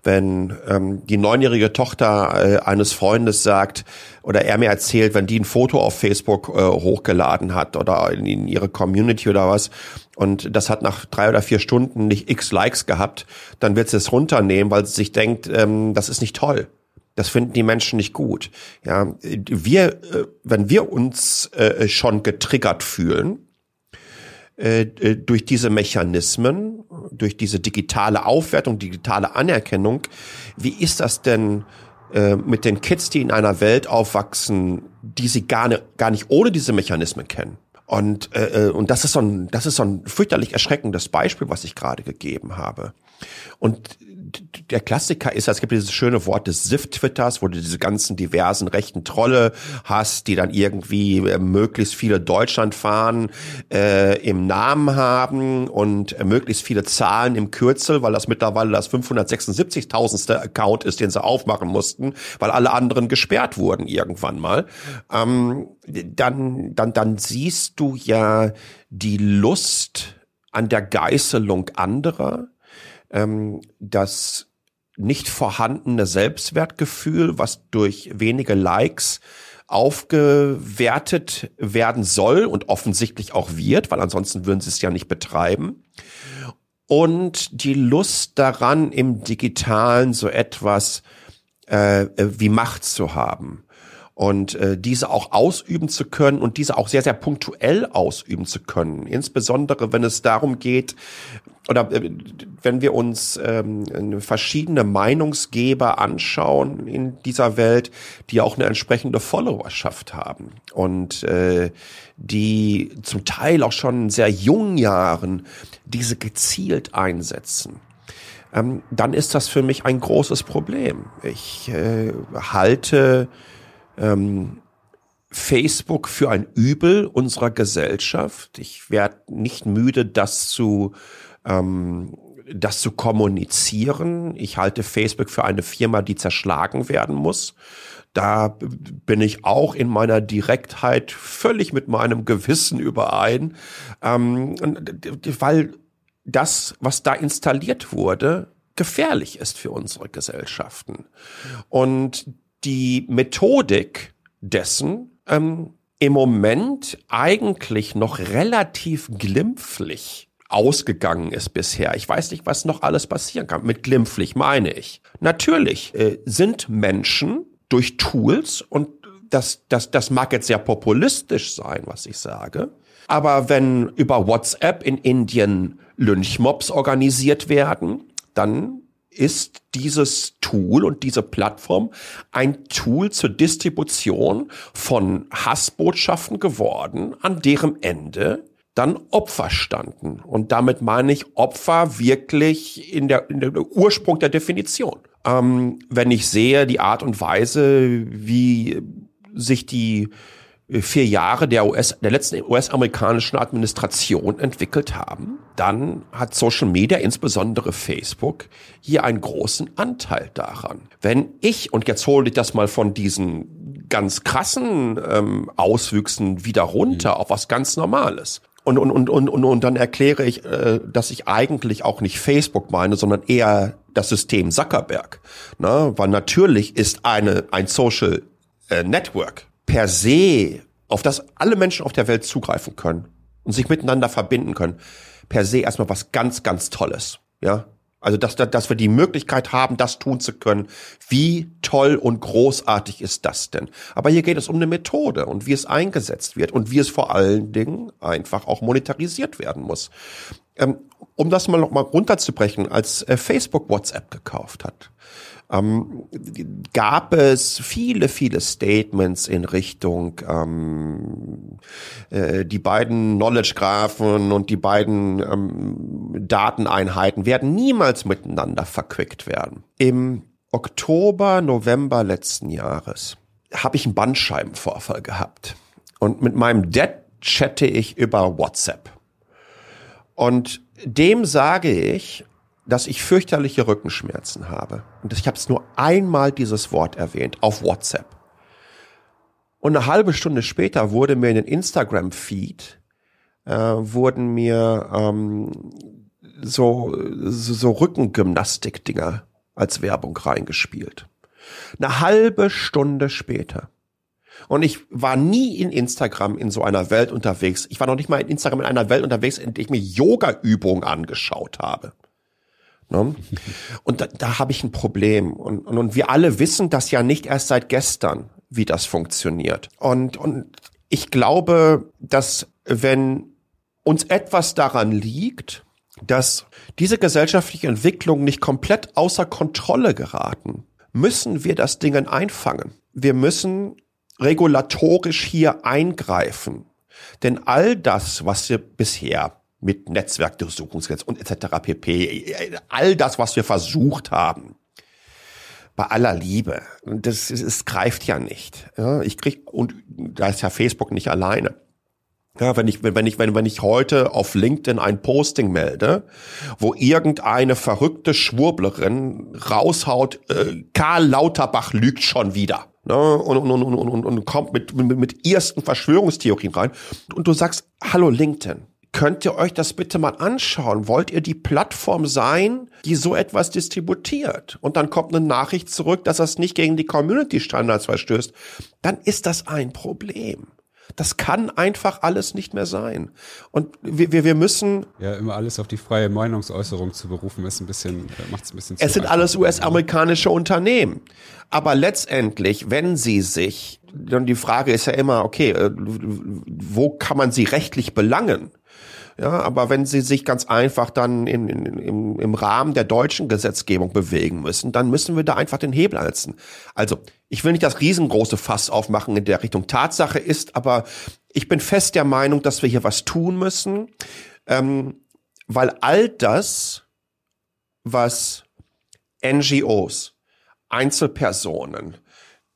wenn ähm, die neunjährige Tochter äh, eines Freundes sagt oder er mir erzählt, wenn die ein Foto auf Facebook äh, hochgeladen hat oder in, in ihre Community oder was und das hat nach drei oder vier Stunden nicht x Likes gehabt, dann wird sie es runternehmen, weil sie sich denkt, ähm, das ist nicht toll. Das finden die Menschen nicht gut. Ja, wir, äh, wenn wir uns äh, schon getriggert fühlen, äh, äh, durch diese Mechanismen, durch diese digitale Aufwertung, digitale Anerkennung, wie ist das denn äh, mit den Kids, die in einer Welt aufwachsen, die sie gar, ne, gar nicht ohne diese Mechanismen kennen? Und, äh, und das ist so ein, das ist so ein fürchterlich erschreckendes Beispiel, was ich gerade gegeben habe. Und der Klassiker ist, es gibt dieses schöne Wort des SIF-Twitters, wo du diese ganzen diversen rechten Trolle hast, die dann irgendwie äh, möglichst viele Deutschlandfahnen äh, im Namen haben und äh, möglichst viele Zahlen im Kürzel, weil das mittlerweile das 576.000. Account ist, den sie aufmachen mussten, weil alle anderen gesperrt wurden irgendwann mal. Ähm, dann, dann, dann siehst du ja die Lust an der Geißelung anderer, ähm, das nicht vorhandene Selbstwertgefühl, was durch wenige Likes aufgewertet werden soll und offensichtlich auch wird, weil ansonsten würden sie es ja nicht betreiben. Und die Lust daran, im digitalen so etwas äh, wie Macht zu haben und äh, diese auch ausüben zu können und diese auch sehr, sehr punktuell ausüben zu können. Insbesondere, wenn es darum geht, oder äh, wenn wir uns ähm, verschiedene Meinungsgeber anschauen in dieser Welt, die auch eine entsprechende Followerschaft haben und äh, die zum Teil auch schon in sehr jungen Jahren diese gezielt einsetzen ähm, dann ist das für mich ein großes Problem. Ich äh, halte ähm, Facebook für ein Übel unserer Gesellschaft. Ich werde nicht müde, das zu ähm, das zu kommunizieren. Ich halte Facebook für eine Firma, die zerschlagen werden muss. Da bin ich auch in meiner Direktheit völlig mit meinem Gewissen überein, ähm, weil das, was da installiert wurde, gefährlich ist für unsere Gesellschaften. Und die Methodik dessen ähm, im Moment eigentlich noch relativ glimpflich ausgegangen ist bisher. Ich weiß nicht, was noch alles passieren kann. Mit glimpflich meine ich. Natürlich äh, sind Menschen durch Tools und das, das, das mag jetzt sehr populistisch sein, was ich sage. Aber wenn über WhatsApp in Indien Lynchmobs organisiert werden, dann ist dieses Tool und diese Plattform ein Tool zur Distribution von Hassbotschaften geworden, an deren Ende dann Opfer standen. Und damit meine ich Opfer wirklich in der, in der Ursprung der Definition. Ähm, wenn ich sehe die Art und Weise, wie sich die vier Jahre der US, der letzten US-amerikanischen Administration entwickelt haben, dann hat Social Media, insbesondere Facebook, hier einen großen Anteil daran. Wenn ich, und jetzt hole ich das mal von diesen ganz krassen ähm, Auswüchsen wieder runter mhm. auf was ganz Normales. Und, und, und, und, und, und dann erkläre ich, äh, dass ich eigentlich auch nicht Facebook meine, sondern eher das System Zuckerberg. Ne? Weil natürlich ist eine, ein Social äh, Network per se, auf das alle Menschen auf der Welt zugreifen können und sich miteinander verbinden können, per se erstmal was ganz, ganz Tolles. Ja, also, dass, dass wir die Möglichkeit haben, das tun zu können. Wie toll und großartig ist das denn? Aber hier geht es um eine Methode und wie es eingesetzt wird und wie es vor allen Dingen einfach auch monetarisiert werden muss. Ähm, um das mal noch mal runterzubrechen, als äh, Facebook WhatsApp gekauft hat, ähm, gab es viele, viele Statements in Richtung ähm, äh, die beiden Knowledge-Graphen und die beiden ähm, Dateneinheiten werden niemals miteinander verquickt werden. Im Oktober, November letzten Jahres habe ich einen Bandscheibenvorfall gehabt. Und mit meinem Dad chatte ich über WhatsApp. Und dem sage ich, dass ich fürchterliche Rückenschmerzen habe. Und ich habe es nur einmal dieses Wort erwähnt auf WhatsApp. Und eine halbe Stunde später wurde mir in den Instagram-Feed äh, wurden mir ähm, so, so, so Rückengymnastik-Dinger als Werbung reingespielt. Eine halbe Stunde später. Und ich war nie in Instagram in so einer Welt unterwegs. Ich war noch nicht mal in Instagram in einer Welt unterwegs, in der ich mir Yoga-Übungen angeschaut habe. Ne? Und da, da habe ich ein Problem. Und, und, und wir alle wissen das ja nicht erst seit gestern, wie das funktioniert. Und, und ich glaube, dass wenn uns etwas daran liegt, dass diese gesellschaftliche Entwicklung nicht komplett außer Kontrolle geraten, müssen wir das Ding einfangen. Wir müssen regulatorisch hier eingreifen. Denn all das, was wir bisher mit Netzwerkdurchsuchungsgesetz und etc. pp. All das, was wir versucht haben, bei aller Liebe, das, es greift ja nicht. Ja, ich krieg und da ist ja Facebook nicht alleine. Ja, wenn ich, wenn ich, wenn, wenn ich heute auf LinkedIn ein Posting melde, wo irgendeine verrückte Schwurblerin raushaut, äh, Karl Lauterbach lügt schon wieder. Ne, und, und, und, und, und kommt mit, mit, mit ersten Verschwörungstheorien rein. Und du sagst, hallo LinkedIn, könnt ihr euch das bitte mal anschauen? Wollt ihr die Plattform sein, die so etwas distributiert? Und dann kommt eine Nachricht zurück, dass das nicht gegen die Community-Standards verstößt. Dann ist das ein Problem. Das kann einfach alles nicht mehr sein. Und wir, wir, wir müssen. Ja, immer alles auf die freie Meinungsäußerung zu berufen, ist ein bisschen, macht es ein bisschen zu Es sind alles US-amerikanische Unternehmen. Aber letztendlich, wenn sie sich, dann die Frage ist ja immer, okay, äh, wo kann man sie rechtlich belangen? Ja, aber wenn sie sich ganz einfach dann in, in, im, im Rahmen der deutschen Gesetzgebung bewegen müssen, dann müssen wir da einfach den Hebel ansetzen. Also, ich will nicht das riesengroße Fass aufmachen in der Richtung. Tatsache ist aber, ich bin fest der Meinung, dass wir hier was tun müssen, ähm, weil all das, was NGOs, Einzelpersonen,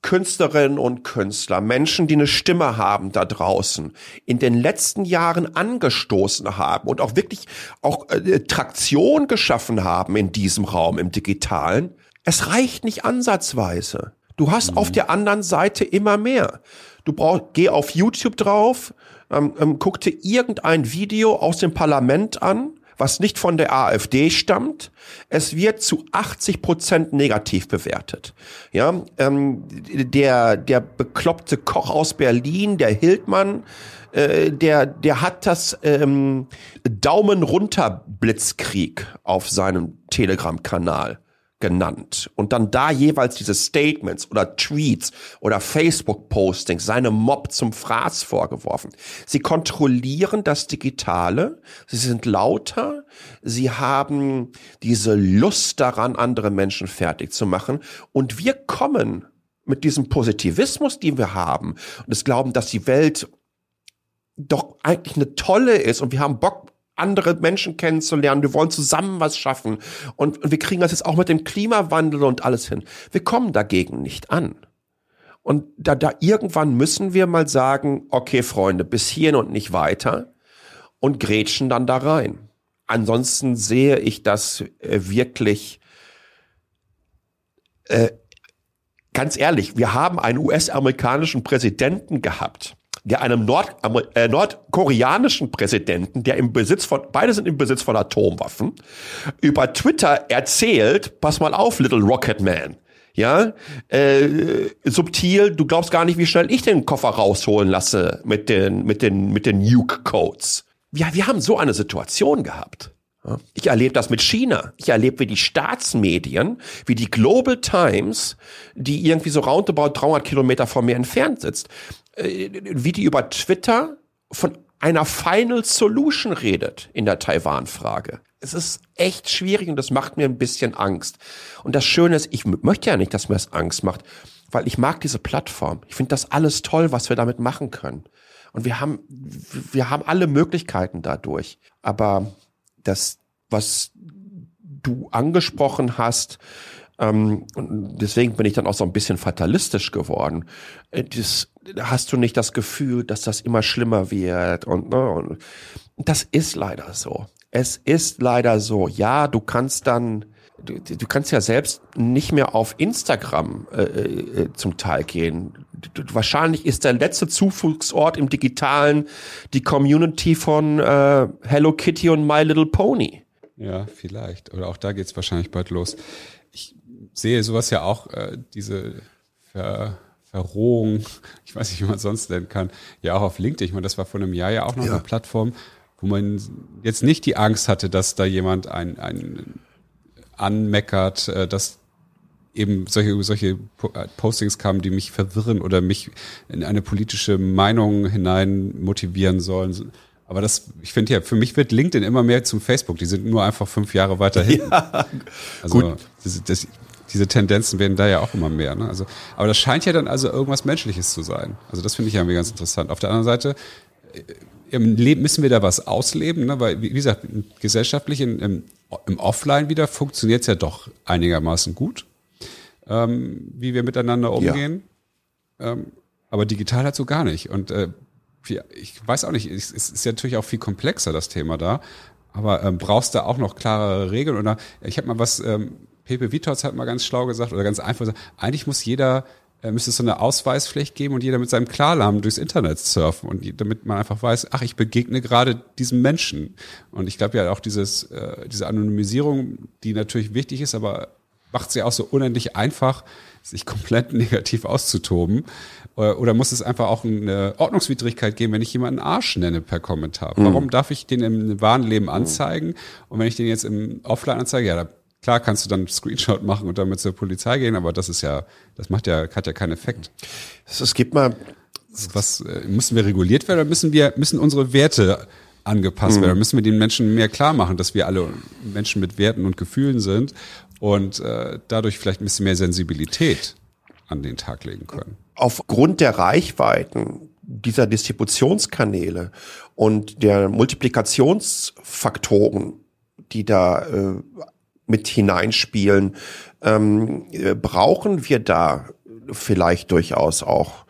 Künstlerinnen und Künstler, Menschen, die eine Stimme haben da draußen, in den letzten Jahren angestoßen haben und auch wirklich auch äh, Traktion geschaffen haben in diesem Raum, im digitalen, es reicht nicht ansatzweise. Du hast mhm. auf der anderen Seite immer mehr. Du brauchst, geh auf YouTube drauf, ähm, ähm, guck dir irgendein Video aus dem Parlament an, was nicht von der AfD stammt. Es wird zu 80 Prozent negativ bewertet. Ja, ähm, der der bekloppte Koch aus Berlin, der Hildmann, äh, der der hat das ähm, Daumen runter Blitzkrieg auf seinem Telegram-Kanal genannt und dann da jeweils diese Statements oder Tweets oder Facebook-Postings seinem Mob zum Fraß vorgeworfen. Sie kontrollieren das Digitale, sie sind lauter, sie haben diese Lust daran, andere Menschen fertig zu machen und wir kommen mit diesem Positivismus, den wir haben und das Glauben, dass die Welt doch eigentlich eine tolle ist und wir haben Bock andere Menschen kennenzulernen. Wir wollen zusammen was schaffen. Und, und wir kriegen das jetzt auch mit dem Klimawandel und alles hin. Wir kommen dagegen nicht an. Und da, da irgendwann müssen wir mal sagen, okay, Freunde, bis hierhin und nicht weiter und grätschen dann da rein. Ansonsten sehe ich das äh, wirklich äh, ganz ehrlich, wir haben einen US-amerikanischen Präsidenten gehabt, der einem Nord äh, nordkoreanischen Präsidenten, der im Besitz von, beide sind im Besitz von Atomwaffen, über Twitter erzählt, pass mal auf, Little Rocket Man. Ja, äh, subtil, du glaubst gar nicht, wie schnell ich den Koffer rausholen lasse mit den, mit den, mit den Nuke-Codes. Ja, wir haben so eine Situation gehabt. Ich erlebe das mit China. Ich erlebe, wie die Staatsmedien, wie die Global Times, die irgendwie so roundabout 300 Kilometer von mir entfernt sitzt, äh, wie die über Twitter von einer Final Solution redet in der Taiwan-Frage. Es ist echt schwierig und das macht mir ein bisschen Angst. Und das Schöne ist, ich möchte ja nicht, dass mir das Angst macht, weil ich mag diese Plattform. Ich finde das alles toll, was wir damit machen können. Und wir haben, wir haben alle Möglichkeiten dadurch. Aber das, was du angesprochen hast, ähm, und deswegen bin ich dann auch so ein bisschen fatalistisch geworden. Äh, das, hast du nicht das Gefühl, dass das immer schlimmer wird und, ne, und das ist leider so. Es ist leider so. Ja, du kannst dann, du, du kannst ja selbst nicht mehr auf Instagram äh, äh, zum Teil gehen. Wahrscheinlich ist der letzte Zufluchtsort im Digitalen die Community von äh, Hello Kitty und My Little Pony. Ja, vielleicht. Oder auch da geht's wahrscheinlich bald los. Ich sehe sowas ja auch, äh, diese Ver Verrohung, ich weiß nicht, wie man es sonst nennen kann, ja auch auf LinkedIn. Ich meine, das war vor einem Jahr ja auch noch ja. eine Plattform, wo man jetzt nicht die Angst hatte, dass da jemand ein, ein anmeckert, äh, dass eben solche, solche äh, Postings kamen, die mich verwirren oder mich in eine politische Meinung hinein motivieren sollen. Aber das, ich finde ja, für mich wird LinkedIn immer mehr zum Facebook. Die sind nur einfach fünf Jahre weiter hin. Ja, also gut. Das, das, diese Tendenzen werden da ja auch immer mehr. Ne? Also, aber das scheint ja dann also irgendwas Menschliches zu sein. Also das finde ich ja irgendwie ganz interessant. Auf der anderen Seite äh, im Leben müssen wir da was ausleben, ne? weil wie gesagt, gesellschaftlich in, im, im Offline wieder funktioniert es ja doch einigermaßen gut. ähm, wie wir miteinander umgehen. Ja. Ähm, aber digital halt so gar nicht. Und äh, ich weiß auch nicht, es ist ja natürlich auch viel komplexer, das Thema da. Aber ähm, brauchst du auch noch klarere Regeln? Oder ich habe mal was, ähm, Pepe Vitors hat mal ganz schlau gesagt oder ganz einfach gesagt, eigentlich muss jeder äh, müsste es so eine Ausweispflicht geben und jeder mit seinem Klarnamen durchs Internet surfen und damit man einfach weiß, ach, ich begegne gerade diesem Menschen. Und ich glaube ja auch dieses, äh, diese Anonymisierung, die natürlich wichtig ist, aber macht es ja auch so unendlich einfach, sich komplett negativ auszutoben. Äh, oder muss es einfach auch eine Ordnungswidrigkeit geben, wenn ich jemanden Arsch nenne per Kommentar? Mhm. Warum darf ich den im wahren Leben anzeigen? Und wenn ich den jetzt im Offline anzeige, ja, da Klar kannst du dann einen Screenshot machen und damit zur Polizei gehen, aber das ist ja, das macht ja, hat ja keinen Effekt. Es gibt mal. Was, äh, müssen wir reguliert werden oder müssen wir, müssen unsere Werte angepasst mhm. werden? Müssen wir den Menschen mehr klar machen, dass wir alle Menschen mit Werten und Gefühlen sind und äh, dadurch vielleicht ein bisschen mehr Sensibilität an den Tag legen können? Aufgrund der Reichweiten dieser Distributionskanäle und der Multiplikationsfaktoren, die da äh, mit hineinspielen. Ähm, äh, brauchen wir da vielleicht durchaus auch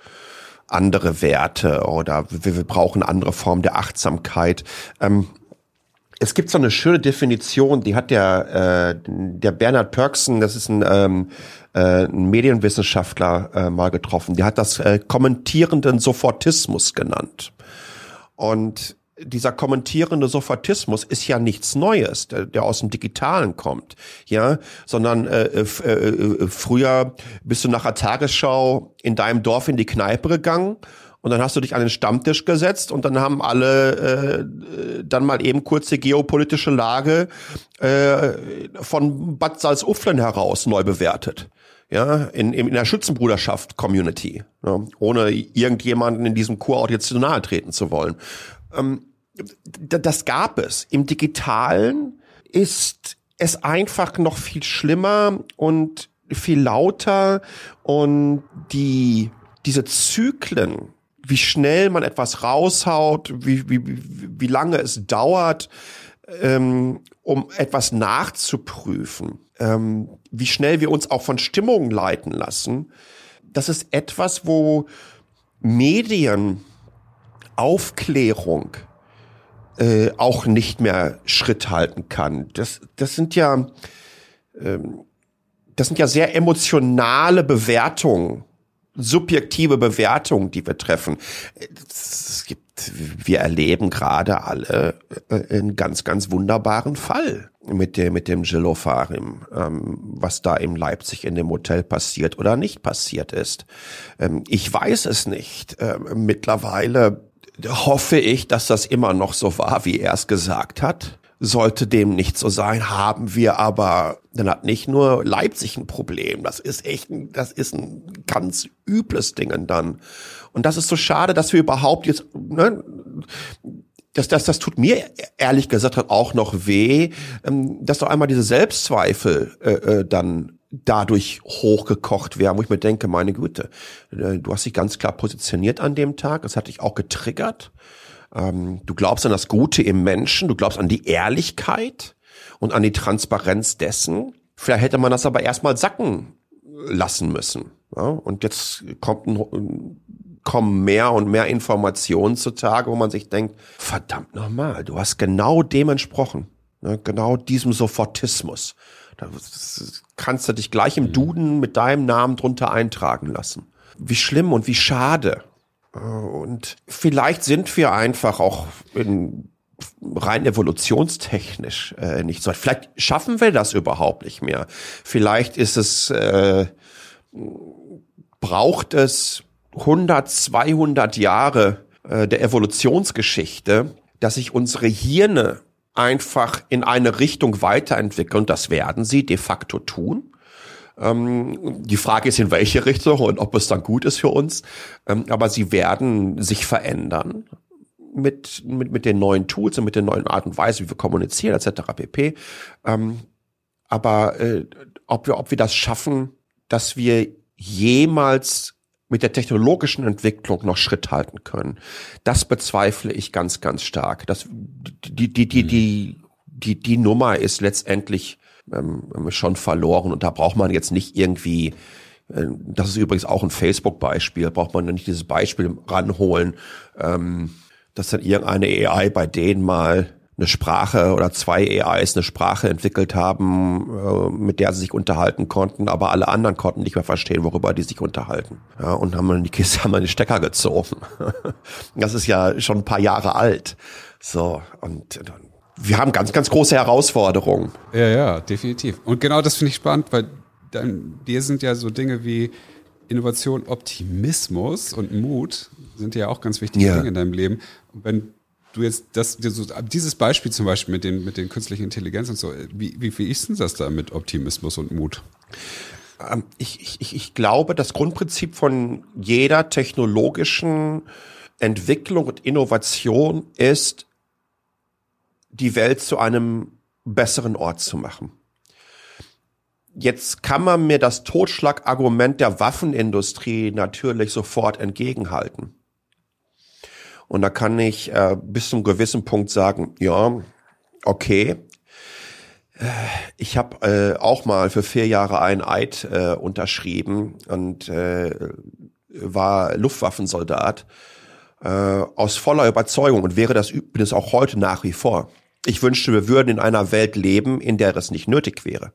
andere Werte oder wir, wir brauchen andere Formen der Achtsamkeit? Ähm, es gibt so eine schöne Definition, die hat der, äh, der Bernhard Perksen, das ist ein, ähm, äh, ein Medienwissenschaftler, äh, mal getroffen. Der hat das äh, kommentierenden Sofortismus genannt. Und dieser kommentierende Sophatismus ist ja nichts Neues, der, der aus dem Digitalen kommt, ja, sondern äh, äh, äh, früher bist du nach der Tagesschau in deinem Dorf in die Kneipe gegangen und dann hast du dich an den Stammtisch gesetzt und dann haben alle äh, dann mal eben kurz die geopolitische Lage äh, von Bad Salzuflen heraus neu bewertet ja, in, in der Schützenbruderschaft Community, ja, ohne irgendjemanden in diesem Kurort jetzt zu nahe treten zu wollen. Ähm, das gab es. Im digitalen ist es einfach noch viel schlimmer und viel lauter und die, diese Zyklen, wie schnell man etwas raushaut, wie, wie, wie lange es dauert, ähm, um etwas nachzuprüfen, ähm, wie schnell wir uns auch von Stimmungen leiten lassen, das ist etwas, wo Medien, Aufklärung, äh, auch nicht mehr Schritt halten kann. Das, das sind ja, ähm, das sind ja sehr emotionale Bewertungen, subjektive Bewertungen, die wir treffen. Es gibt, wir erleben gerade alle äh, einen ganz, ganz wunderbaren Fall mit dem, mit dem Gelofarim, ähm, was da in Leipzig in dem Hotel passiert oder nicht passiert ist. Ähm, ich weiß es nicht. Ähm, mittlerweile hoffe ich, dass das immer noch so war, wie er es gesagt hat. Sollte dem nicht so sein, haben wir aber, dann hat nicht nur Leipzig ein Problem. Das ist echt, ein, das ist ein ganz übles Ding dann. Und das ist so schade, dass wir überhaupt jetzt, ne, das, das, das tut mir ehrlich gesagt auch noch weh, ähm, dass doch einmal diese Selbstzweifel äh, äh, dann dadurch hochgekocht werden, wo ich mir denke, meine Güte, äh, du hast dich ganz klar positioniert an dem Tag, das hat dich auch getriggert. Ähm, du glaubst an das Gute im Menschen, du glaubst an die Ehrlichkeit und an die Transparenz dessen. Vielleicht hätte man das aber erstmal sacken lassen müssen. Und jetzt kommt ein, kommen mehr und mehr Informationen zutage, wo man sich denkt, verdammt nochmal, du hast genau dem entsprochen. Ne? Genau diesem Sofortismus. Da kannst du dich gleich im mhm. Duden mit deinem Namen drunter eintragen lassen. Wie schlimm und wie schade. Und vielleicht sind wir einfach auch in rein evolutionstechnisch äh, nicht so. Vielleicht schaffen wir das überhaupt nicht mehr. Vielleicht ist es, äh, braucht es 100, 200 Jahre äh, der Evolutionsgeschichte, dass sich unsere Hirne einfach in eine Richtung weiterentwickeln. Das werden sie de facto tun. Ähm, die Frage ist, in welche Richtung und ob es dann gut ist für uns. Ähm, aber sie werden sich verändern mit, mit, mit den neuen Tools und mit den neuen Art und Weise, wie wir kommunizieren, etc. pp. Ähm, aber äh, ob, wir, ob wir das schaffen, dass wir jemals mit der technologischen Entwicklung noch Schritt halten können. Das bezweifle ich ganz, ganz stark. Das, die, die, die, die, die, die Nummer ist letztendlich ähm, schon verloren. Und da braucht man jetzt nicht irgendwie, äh, das ist übrigens auch ein Facebook-Beispiel, braucht man nicht dieses Beispiel ranholen, ähm, dass dann irgendeine AI bei denen mal eine Sprache oder zwei AIs eine Sprache entwickelt haben, äh, mit der sie sich unterhalten konnten, aber alle anderen konnten nicht mehr verstehen, worüber die sich unterhalten. Ja, und haben dann die Kiste, haben dann die Stecker gezogen. das ist ja schon ein paar Jahre alt. So, und wir haben ganz, ganz große Herausforderungen. Ja, ja, definitiv. Und genau das finde ich spannend, weil dann, dir sind ja so Dinge wie Innovation, Optimismus und Mut sind ja auch ganz wichtige ja. Dinge in deinem Leben. Und wenn du jetzt das, dieses Beispiel zum Beispiel mit den, mit den künstlichen Intelligenz und so, wie, wie, wie ist denn das da mit Optimismus und Mut? Ähm, ich, ich, ich glaube, das Grundprinzip von jeder technologischen Entwicklung und Innovation ist, die Welt zu einem besseren Ort zu machen. Jetzt kann man mir das Totschlagargument der Waffenindustrie natürlich sofort entgegenhalten. Und da kann ich äh, bis zum gewissen Punkt sagen, ja, okay, ich habe äh, auch mal für vier Jahre einen Eid äh, unterschrieben und äh, war Luftwaffensoldat äh, aus voller Überzeugung und wäre das bin es auch heute nach wie vor. Ich wünschte, wir würden in einer Welt leben, in der das nicht nötig wäre.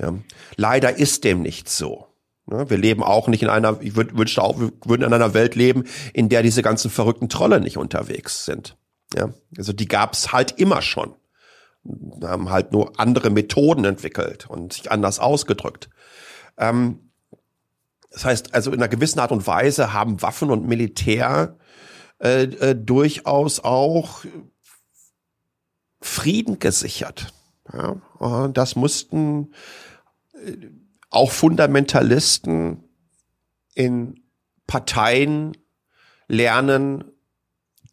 Ja. Leider ist dem nicht so. Ne, wir leben auch nicht in einer, ich wünschte auch, wir würden in einer Welt leben, in der diese ganzen verrückten Trolle nicht unterwegs sind. Ja, also die gab's halt immer schon. Haben halt nur andere Methoden entwickelt und sich anders ausgedrückt. Ähm, das heißt, also in einer gewissen Art und Weise haben Waffen und Militär äh, äh, durchaus auch Frieden gesichert. Ja, und das mussten äh, auch Fundamentalisten in Parteien lernen,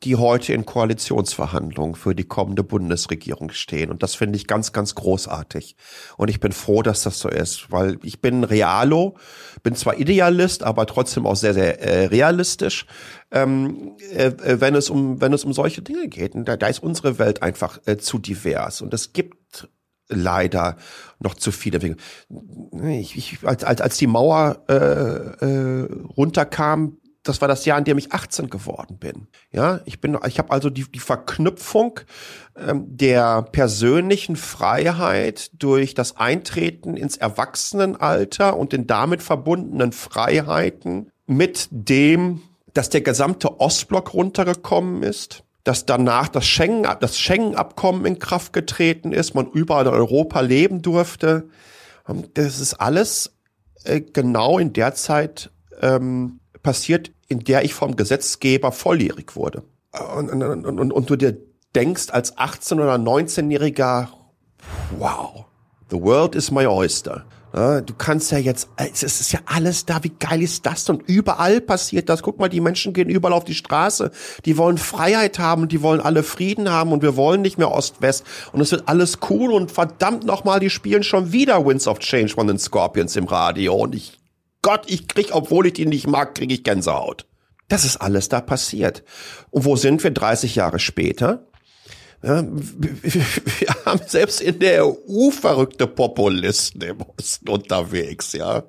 die heute in Koalitionsverhandlungen für die kommende Bundesregierung stehen. Und das finde ich ganz, ganz großartig. Und ich bin froh, dass das so ist, weil ich bin Realo, bin zwar Idealist, aber trotzdem auch sehr, sehr äh, realistisch, ähm, äh, äh wenn es um wenn es um solche Dinge geht. Und da, da ist unsere Welt einfach äh, zu divers. Und es gibt leider noch zu viele. Ich, ich, als, als, als die Mauer äh, äh, runterkam, das war das Jahr, in dem ich 18 geworden bin. Ja, ich bin, ich habe also die, die Verknüpfung ähm, der persönlichen Freiheit durch das Eintreten ins Erwachsenenalter und den damit verbundenen Freiheiten mit dem, dass der gesamte Ostblock runtergekommen ist dass danach das Schengen, das Schengen-Abkommen in Kraft getreten ist, man überall in Europa leben durfte. Ähm, das ist alles äh, genau in der Zeit ähm, passiert, in der ich vom Gesetzgeber volljährig wurde. Und, und, und, und du dir denkst als 18- oder 19-Jähriger, wow, the world is my oyster. Du kannst ja jetzt, es ist ja alles da, wie geil ist das? Und überall passiert das. Guck mal, die Menschen gehen überall auf die Straße. Die wollen Freiheit haben, die wollen alle Frieden haben und wir wollen nicht mehr Ost-West. Und es wird alles cool und verdammt nochmal, die spielen schon wieder Winds of Change von den Scorpions im Radio. Und ich, Gott, ich krieg, obwohl ich die nicht mag, krieg ich Gänsehaut. Das ist alles da passiert. Und wo sind wir 30 Jahre später? Wir haben selbst in der EU verrückte Populisten im Osten unterwegs, ja.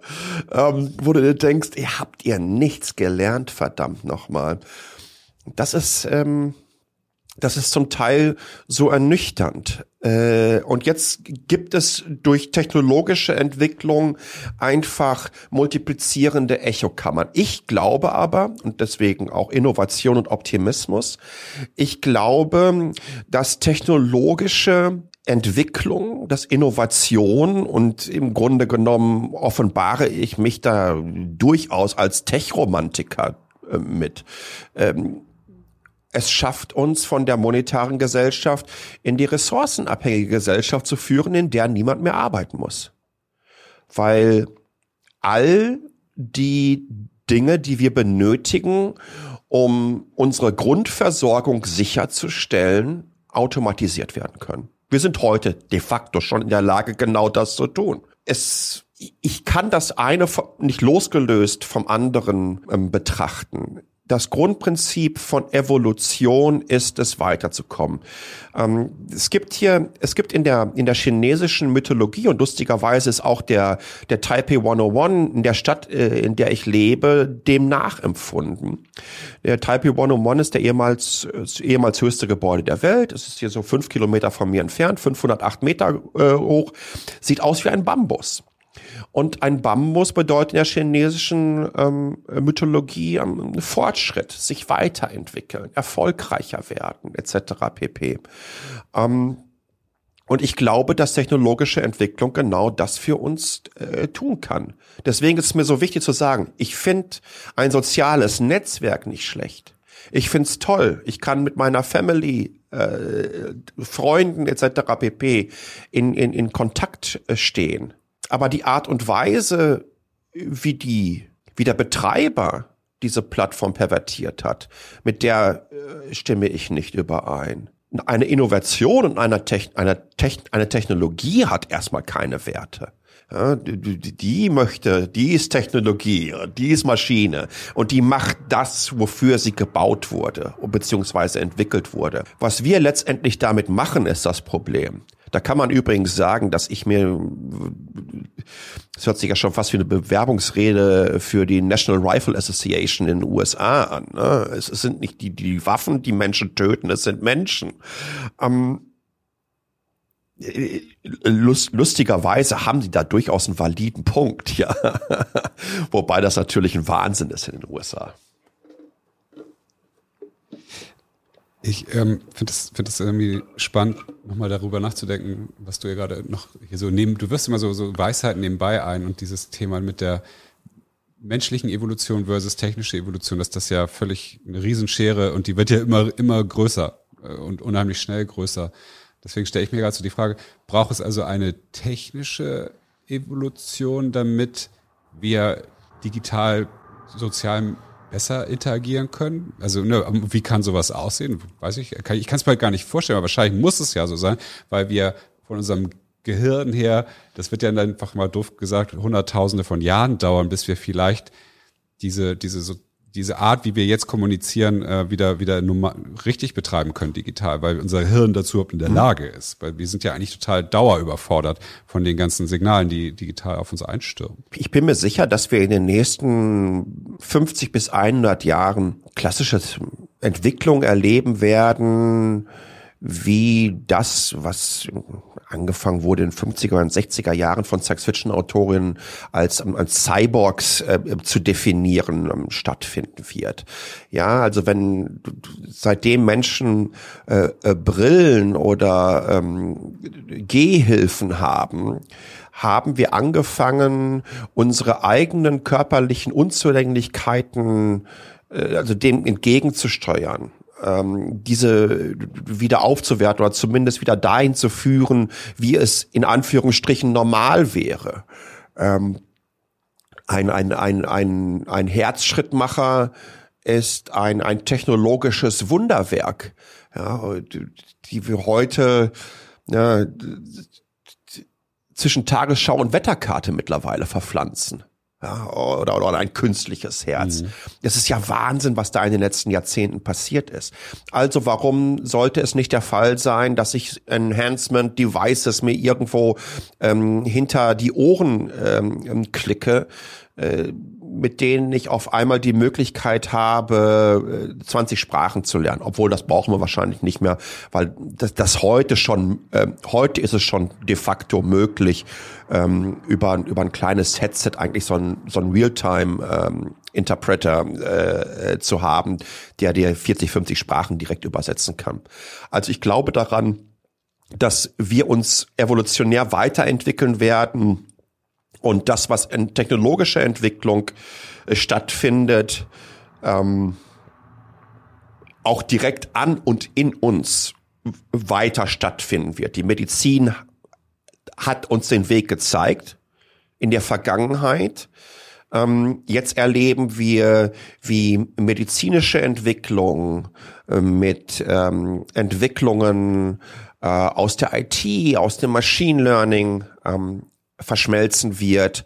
Ähm, wo du denkst, ihr habt ihr nichts gelernt, verdammt nochmal. Das ist, ähm, das ist zum Teil so ernüchternd. Äh, und jetzt gibt es durch technologische Entwicklung einfach multiplizierende Echokammern. Ich glaube aber, und deswegen auch Innovation und Optimismus, ich glaube, dass technologische Entwicklung, dass Innovation und im Grunde genommen offenbare ich mich da durchaus als Tech-Romantiker äh, mit. Ähm, es schafft uns von der monetaren Gesellschaft in die ressourcenabhängige Gesellschaft zu führen, in der niemand mehr arbeiten muss. Weil all die Dinge, die wir benötigen, um unsere Grundversorgung sicherzustellen, automatisiert werden können. Wir sind heute de facto schon in der Lage, genau das zu tun. Es, ich kann das eine nicht losgelöst vom anderen ähm, betrachten das Grundprinzip von Evolution ist es, weiterzukommen. Ähm, es gibt hier, es gibt in der, in der chinesischen Mythologie und lustigerweise ist auch der, der Taipei 101 in der Stadt, äh, in der ich lebe, dem nachempfunden. Der Taipei 101 ist der ehemals, ehemals höchste Gebäude der Welt. Es ist hier so fünf Kilometer von mir entfernt, 508 Meter äh, hoch. Sieht aus wie ein Bambus. Und ein Bambus bedeutet in der chinesischen ähm, Mythologie ähm, Fortschritt, sich weiterentwickeln, erfolgreicher werden, etc. pp. Ähm, und ich glaube, dass technologische Entwicklung genau das für uns äh, tun kann. Deswegen ist es mir so wichtig zu sagen, ich finde ein soziales Netzwerk nicht schlecht. Ich find's toll. Ich kann mit meiner Family, äh, Freunden etc. pp. in, in, in Kontakt äh, stehen. Aber die Art und Weise, wie die, wie der Betreiber diese Plattform pervertiert hat, mit der äh, stimme ich nicht überein. Eine Innovation und eine, Techn eine, Techn eine Technologie hat erstmal keine Werte. Ja, die, die möchte, die ist Technologie, die ist Maschine und die macht das, wofür sie gebaut wurde, beziehungsweise entwickelt wurde. Was wir letztendlich damit machen, ist das Problem. Da kann man übrigens sagen, dass ich mir, das hört sich ja schon fast wie eine Bewerbungsrede für die National Rifle Association in den USA an. Ne? Es, sind nicht die, die Waffen, die Menschen töten, es sind Menschen. Ähm, Lust, lustigerweise haben die da durchaus einen validen Punkt, ja. Wobei das natürlich ein Wahnsinn ist in den USA. Ich ähm, finde das, find das irgendwie spannend, nochmal darüber nachzudenken, was du ja gerade noch hier so neben, du wirst immer so, so Weisheiten nebenbei ein und dieses Thema mit der menschlichen Evolution versus technische Evolution, dass das ja völlig eine Riesenschere und die wird ja immer, immer größer äh, und unheimlich schnell größer. Deswegen stelle ich mir gerade so die Frage, braucht es also eine technische Evolution, damit wir digital, sozial besser interagieren können? Also ne, wie kann sowas aussehen? Weiß ich, kann, ich kann es mir gar nicht vorstellen, aber wahrscheinlich muss es ja so sein, weil wir von unserem Gehirn her, das wird ja einfach mal doof gesagt, hunderttausende von Jahren dauern, bis wir vielleicht diese, diese so diese Art, wie wir jetzt kommunizieren, äh, wieder wieder nummer richtig betreiben können digital, weil unser Hirn dazu überhaupt in der mhm. Lage ist. Weil wir sind ja eigentlich total dauerüberfordert von den ganzen Signalen, die digital auf uns einstürmen. Ich bin mir sicher, dass wir in den nächsten 50 bis 100 Jahren klassische Entwicklung erleben werden, wie das, was angefangen wurde in 50er und 60er Jahren von Science-Fiction-Autorinnen als, als Cyborgs äh, zu definieren, ähm, stattfinden wird. Ja, also wenn seitdem Menschen äh, äh, Brillen oder ähm, Gehhilfen haben, haben wir angefangen, unsere eigenen körperlichen Unzulänglichkeiten äh, also dem entgegenzusteuern ähm, diese wieder aufzuwerten oder zumindest wieder dahin zu führen, wie es in Anführungsstrichen normal wäre. Ähm, ein, ein, ein, ein, ein Herzschrittmacher ist ein, ein technologisches Wunderwerk, ja, die wir heute ja, zwischen Tagesschau und Wetterkarte mittlerweile verpflanzen ja, oder, oder ein künstliches Herz. Mhm. Es ist ja Wahnsinn, was da in den letzten Jahrzehnten passiert ist. Also warum sollte es nicht der Fall sein, dass ich Enhancement Devices mir irgendwo ähm, hinter die Ohren ähm, klicke? Äh, mit denen ich auf einmal die Möglichkeit habe, 20 äh, Sprachen zu lernen. Obwohl das brauchen wir wahrscheinlich nicht mehr, weil das, das heute schon, äh, heute ist es schon de facto möglich, ähm, über, über ein kleines Headset eigentlich so ein, so ein Realtime ähm, Interpreter äh, zu haben, der dir 40, 50 Sprachen direkt übersetzen kann. Also ich glaube daran, dass wir uns evolutionär weiterentwickeln werden, und das, was in technologischer Entwicklung äh, stattfindet, ähm, auch direkt an und in uns weiter stattfinden wird. Die Medizin hat uns den Weg gezeigt in der Vergangenheit. Ähm, jetzt erleben wir, wie medizinische Entwicklung äh, mit ähm, Entwicklungen äh, aus der IT, aus dem Machine Learning ähm, verschmelzen wird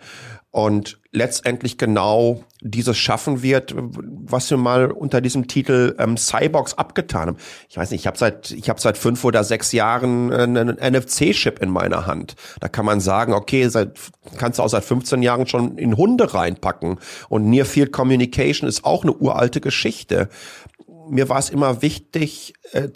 und letztendlich genau dieses schaffen wird, was wir mal unter diesem Titel ähm, Cyborgs abgetan haben. Ich weiß nicht, ich habe seit ich habe seit fünf oder sechs Jahren einen NFC-Chip in meiner Hand. Da kann man sagen, okay, seit kannst du auch seit 15 Jahren schon in Hunde reinpacken. Und Near Field Communication ist auch eine uralte Geschichte. Mir war es immer wichtig, äh,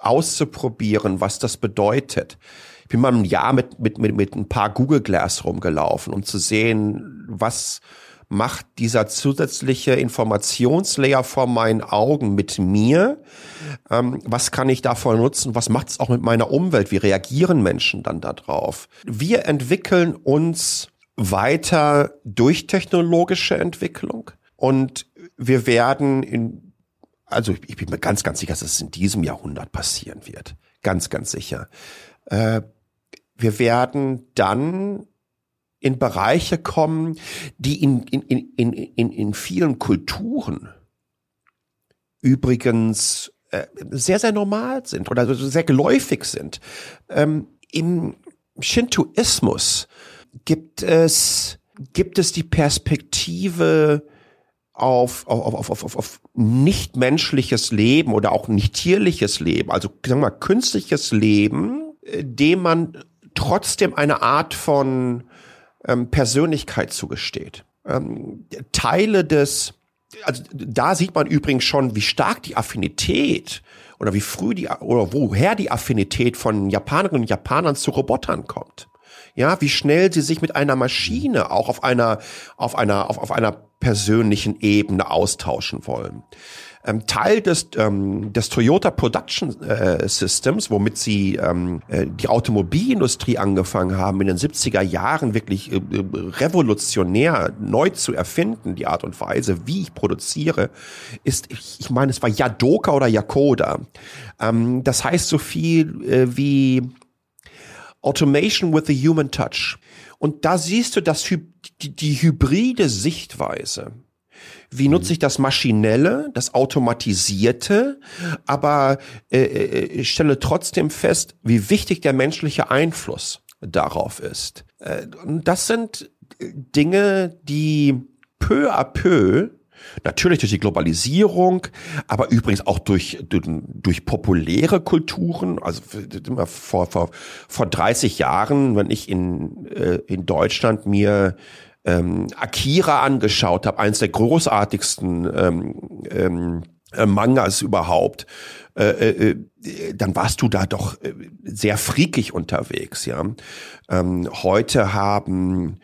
auszuprobieren, was das bedeutet ich bin mal ein Jahr mit, mit, mit, mit ein paar Google Glass rumgelaufen, um zu sehen, was macht dieser zusätzliche Informationslayer vor meinen Augen mit mir? Ähm, was kann ich davon nutzen? Was macht es auch mit meiner Umwelt? Wie reagieren Menschen dann darauf? Wir entwickeln uns weiter durch technologische Entwicklung und wir werden in, also ich bin mir ganz, ganz sicher, dass es in diesem Jahrhundert passieren wird. Ganz, ganz sicher. Äh, wir werden dann in Bereiche kommen, die in, in, in, in, in vielen Kulturen übrigens äh, sehr, sehr normal sind oder sehr geläufig sind. Ähm, Im Shintoismus gibt es, gibt es die Perspektive auf, auf, auf, auf, auf, auf nichtmenschliches Leben oder auch nicht tierliches Leben, also sagen wir mal künstliches Leben, äh, dem man trotzdem eine Art von ähm, Persönlichkeit zugesteht. Ähm, Teile des, also da sieht man übrigens schon, wie stark die Affinität oder wie früh die oder woher die Affinität von Japanerinnen und Japanern zu Robotern kommt. Ja, wie schnell sie sich mit einer Maschine auch auf einer auf einer auf, auf einer persönlichen Ebene austauschen wollen ähm, Teil des, ähm, des Toyota Production äh, Systems, womit sie ähm, äh, die Automobilindustrie angefangen haben, in den 70er Jahren wirklich äh, äh, revolutionär neu zu erfinden, die Art und Weise, wie ich produziere, ist, ich, ich meine, es war Yadoka oder Yakoda. Ähm, das heißt so viel äh, wie Automation with a Human Touch. Und da siehst du, dass die, die hybride Sichtweise wie nutze ich das Maschinelle, das Automatisierte, aber äh, äh, ich stelle trotzdem fest, wie wichtig der menschliche Einfluss darauf ist. Äh, das sind Dinge, die peu à peu Natürlich durch die Globalisierung, aber übrigens auch durch, durch, durch populäre Kulturen. Also vor, vor, vor 30 Jahren, wenn ich in, äh, in Deutschland mir ähm, Akira angeschaut habe, eines der großartigsten ähm, ähm, äh, Mangas überhaupt, äh, äh, äh, dann warst du da doch äh, sehr freakig unterwegs, ja. Ähm, heute haben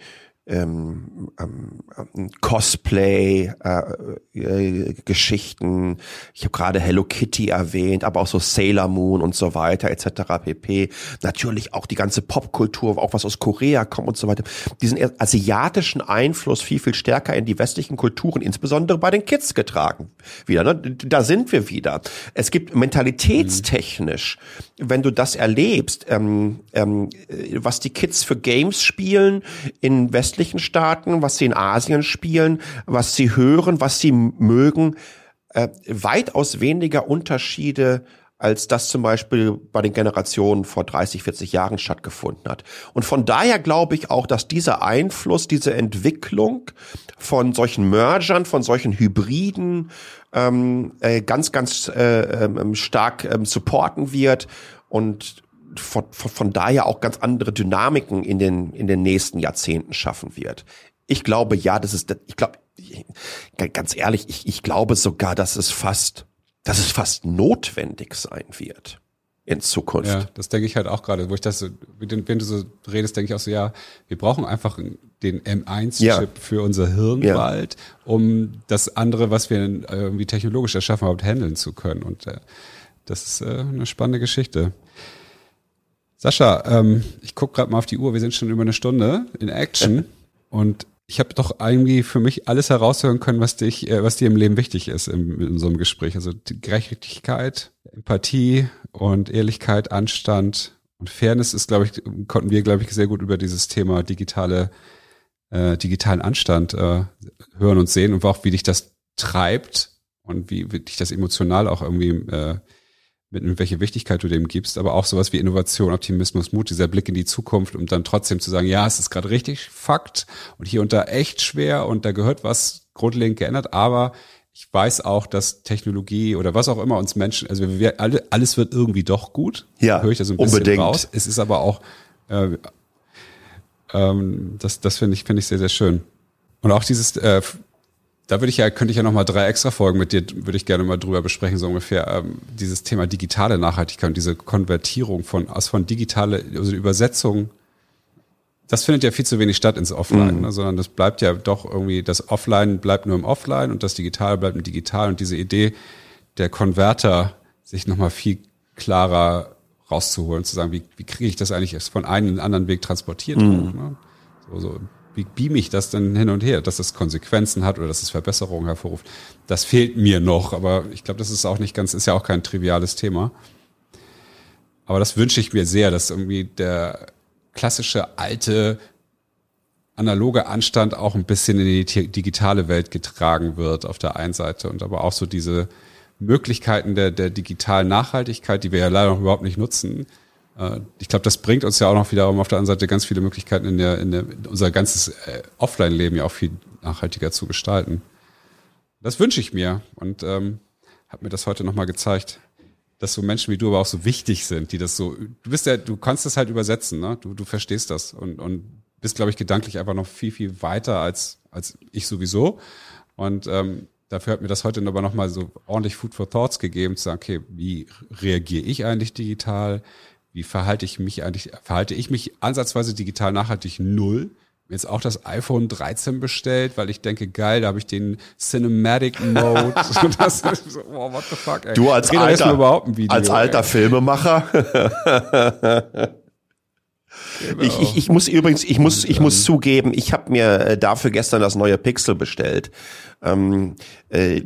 ähm, ähm, Cosplay, äh, äh, Geschichten. Ich habe gerade Hello Kitty erwähnt, aber auch so Sailor Moon und so weiter etc. pp. Natürlich auch die ganze Popkultur, auch was aus Korea kommt und so weiter. Diesen asiatischen Einfluss viel viel stärker in die westlichen Kulturen, insbesondere bei den Kids getragen. Wieder, ne? da sind wir wieder. Es gibt mentalitätstechnisch, mhm. wenn du das erlebst, ähm, ähm, was die Kids für Games spielen in westlichen westlichen Staaten, was sie in Asien spielen, was sie hören, was sie mögen, äh, weitaus weniger Unterschiede als das zum Beispiel bei den Generationen vor 30, 40 Jahren stattgefunden hat. Und von daher glaube ich auch, dass dieser Einfluss, diese Entwicklung von solchen Mergern, von solchen Hybriden ähm, äh, ganz, ganz äh, ähm, stark ähm, supporten wird und von, von, von daher auch ganz andere Dynamiken in den, in den nächsten Jahrzehnten schaffen wird. Ich glaube, ja, das ist, ich glaube, ganz ehrlich, ich, ich glaube sogar, dass es fast, dass es fast notwendig sein wird in Zukunft. Ja, das denke ich halt auch gerade, wo ich das so, wenn du so redest, denke ich auch so, ja, wir brauchen einfach den M1-Chip ja. für unser Hirn ja. bald, um das andere, was wir irgendwie technologisch erschaffen, überhaupt handeln zu können. Und äh, das ist äh, eine spannende Geschichte. Sascha, ähm, ich gucke gerade mal auf die Uhr, wir sind schon über eine Stunde in Action. Und ich habe doch irgendwie für mich alles heraushören können, was dich, äh, was dir im Leben wichtig ist in, in so einem Gespräch. Also die Gerechtigkeit, Empathie und Ehrlichkeit, Anstand und Fairness ist, glaube ich, konnten wir, glaube ich, sehr gut über dieses Thema digitale, äh, digitalen Anstand äh, hören und sehen. Und auch wie dich das treibt und wie, wie dich das emotional auch irgendwie äh, mit welche Wichtigkeit du dem gibst, aber auch sowas wie Innovation, Optimismus, Mut, dieser Blick in die Zukunft, um dann trotzdem zu sagen, ja, es ist gerade richtig Fakt und hier und da echt schwer und da gehört was grundlegend geändert, aber ich weiß auch, dass Technologie oder was auch immer uns Menschen, also wir alle, alles wird irgendwie doch gut. Ja, höre ich da so ein bisschen unbedingt. raus. Es ist aber auch, äh, ähm, das, das finde ich, finde ich sehr, sehr schön. Und auch dieses, äh, da würde ich ja, könnte ich ja noch mal drei extra Folgen mit dir, würde ich gerne mal drüber besprechen, so ungefähr, ähm, dieses Thema digitale Nachhaltigkeit und diese Konvertierung von, aus von digitale, also Übersetzung, das findet ja viel zu wenig statt ins Offline, mhm. ne, sondern das bleibt ja doch irgendwie, das Offline bleibt nur im Offline und das Digitale bleibt im Digital und diese Idee der Konverter sich noch mal viel klarer rauszuholen, zu sagen, wie, wie kriege ich das eigentlich von einem in den anderen Weg transportiert? Mhm. Ne? So, so wie beam ich das denn hin und her, dass es Konsequenzen hat oder dass es Verbesserungen hervorruft. Das fehlt mir noch, aber ich glaube, das ist auch nicht ganz, ist ja auch kein triviales Thema. Aber das wünsche ich mir sehr, dass irgendwie der klassische alte analoge Anstand auch ein bisschen in die digitale Welt getragen wird auf der einen Seite und aber auch so diese Möglichkeiten der, der digitalen Nachhaltigkeit, die wir ja leider noch überhaupt nicht nutzen, ich glaube, das bringt uns ja auch noch wiederum auf der anderen Seite ganz viele Möglichkeiten, in, der, in, der, in unser ganzes äh, Offline-Leben ja auch viel nachhaltiger zu gestalten. Das wünsche ich mir und ähm, habe mir das heute nochmal gezeigt, dass so Menschen wie du aber auch so wichtig sind, die das so, du bist ja, du kannst das halt übersetzen, ne? Du, du verstehst das und, und bist, glaube ich, gedanklich einfach noch viel, viel weiter als, als ich sowieso. Und ähm, dafür hat mir das heute aber nochmal so ordentlich Food for Thoughts gegeben, zu sagen, okay, wie reagiere ich eigentlich digital? Wie verhalte ich mich eigentlich, verhalte ich mich ansatzweise digital nachhaltig null. Jetzt auch das iPhone 13 bestellt, weil ich denke, geil, da habe ich den Cinematic Mode. das ist so, oh, what the fuck, ey. Du als alter, als alter Filmemacher. Genau. Ich, ich, ich muss übrigens, ich muss, ich muss zugeben, ich habe mir äh, dafür gestern das neue Pixel bestellt. Ähm, äh,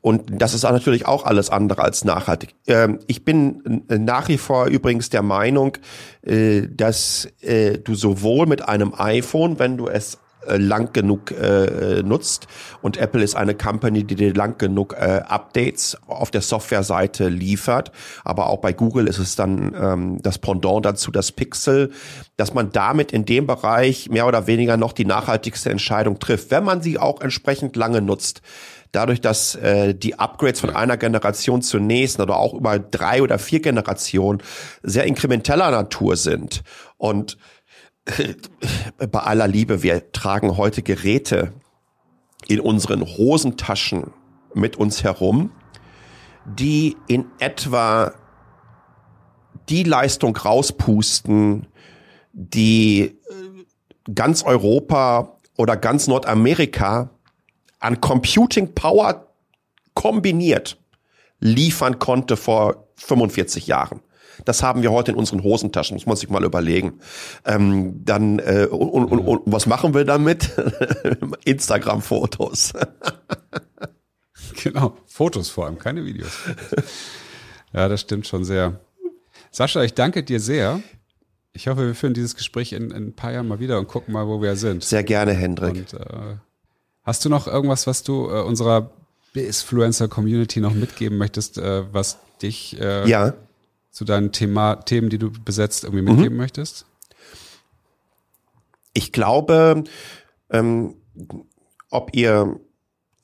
und das ist natürlich auch alles andere als nachhaltig. Ähm, ich bin äh, nach wie vor übrigens der Meinung, äh, dass äh, du sowohl mit einem iPhone, wenn du es lang genug äh, nutzt. Und Apple ist eine Company, die dir lang genug äh, Updates auf der Softwareseite liefert. Aber auch bei Google ist es dann ähm, das Pendant dazu, das Pixel, dass man damit in dem Bereich mehr oder weniger noch die nachhaltigste Entscheidung trifft, wenn man sie auch entsprechend lange nutzt dadurch, dass äh, die Upgrades von einer Generation zur nächsten oder auch über drei oder vier Generationen sehr inkrementeller Natur sind. Und bei aller Liebe, wir tragen heute Geräte in unseren Hosentaschen mit uns herum, die in etwa die Leistung rauspusten, die äh, ganz Europa oder ganz Nordamerika an Computing Power kombiniert liefern konnte vor 45 Jahren. Das haben wir heute in unseren Hosentaschen, muss man sich mal überlegen. Ähm, dann äh, und, und, und, was machen wir damit? Instagram-Fotos. genau, Fotos vor allem, keine Videos. Ja, das stimmt schon sehr. Sascha, ich danke dir sehr. Ich hoffe, wir führen dieses Gespräch in, in ein paar Jahren mal wieder und gucken mal, wo wir sind. Sehr gerne, Hendrik. Und, äh, hast du noch irgendwas, was du äh, unserer Influencer-Community noch mitgeben möchtest, äh, was dich äh, ja zu deinen Thema, Themen, die du besetzt, irgendwie mitgeben mhm. möchtest? Ich glaube, ähm, ob ihr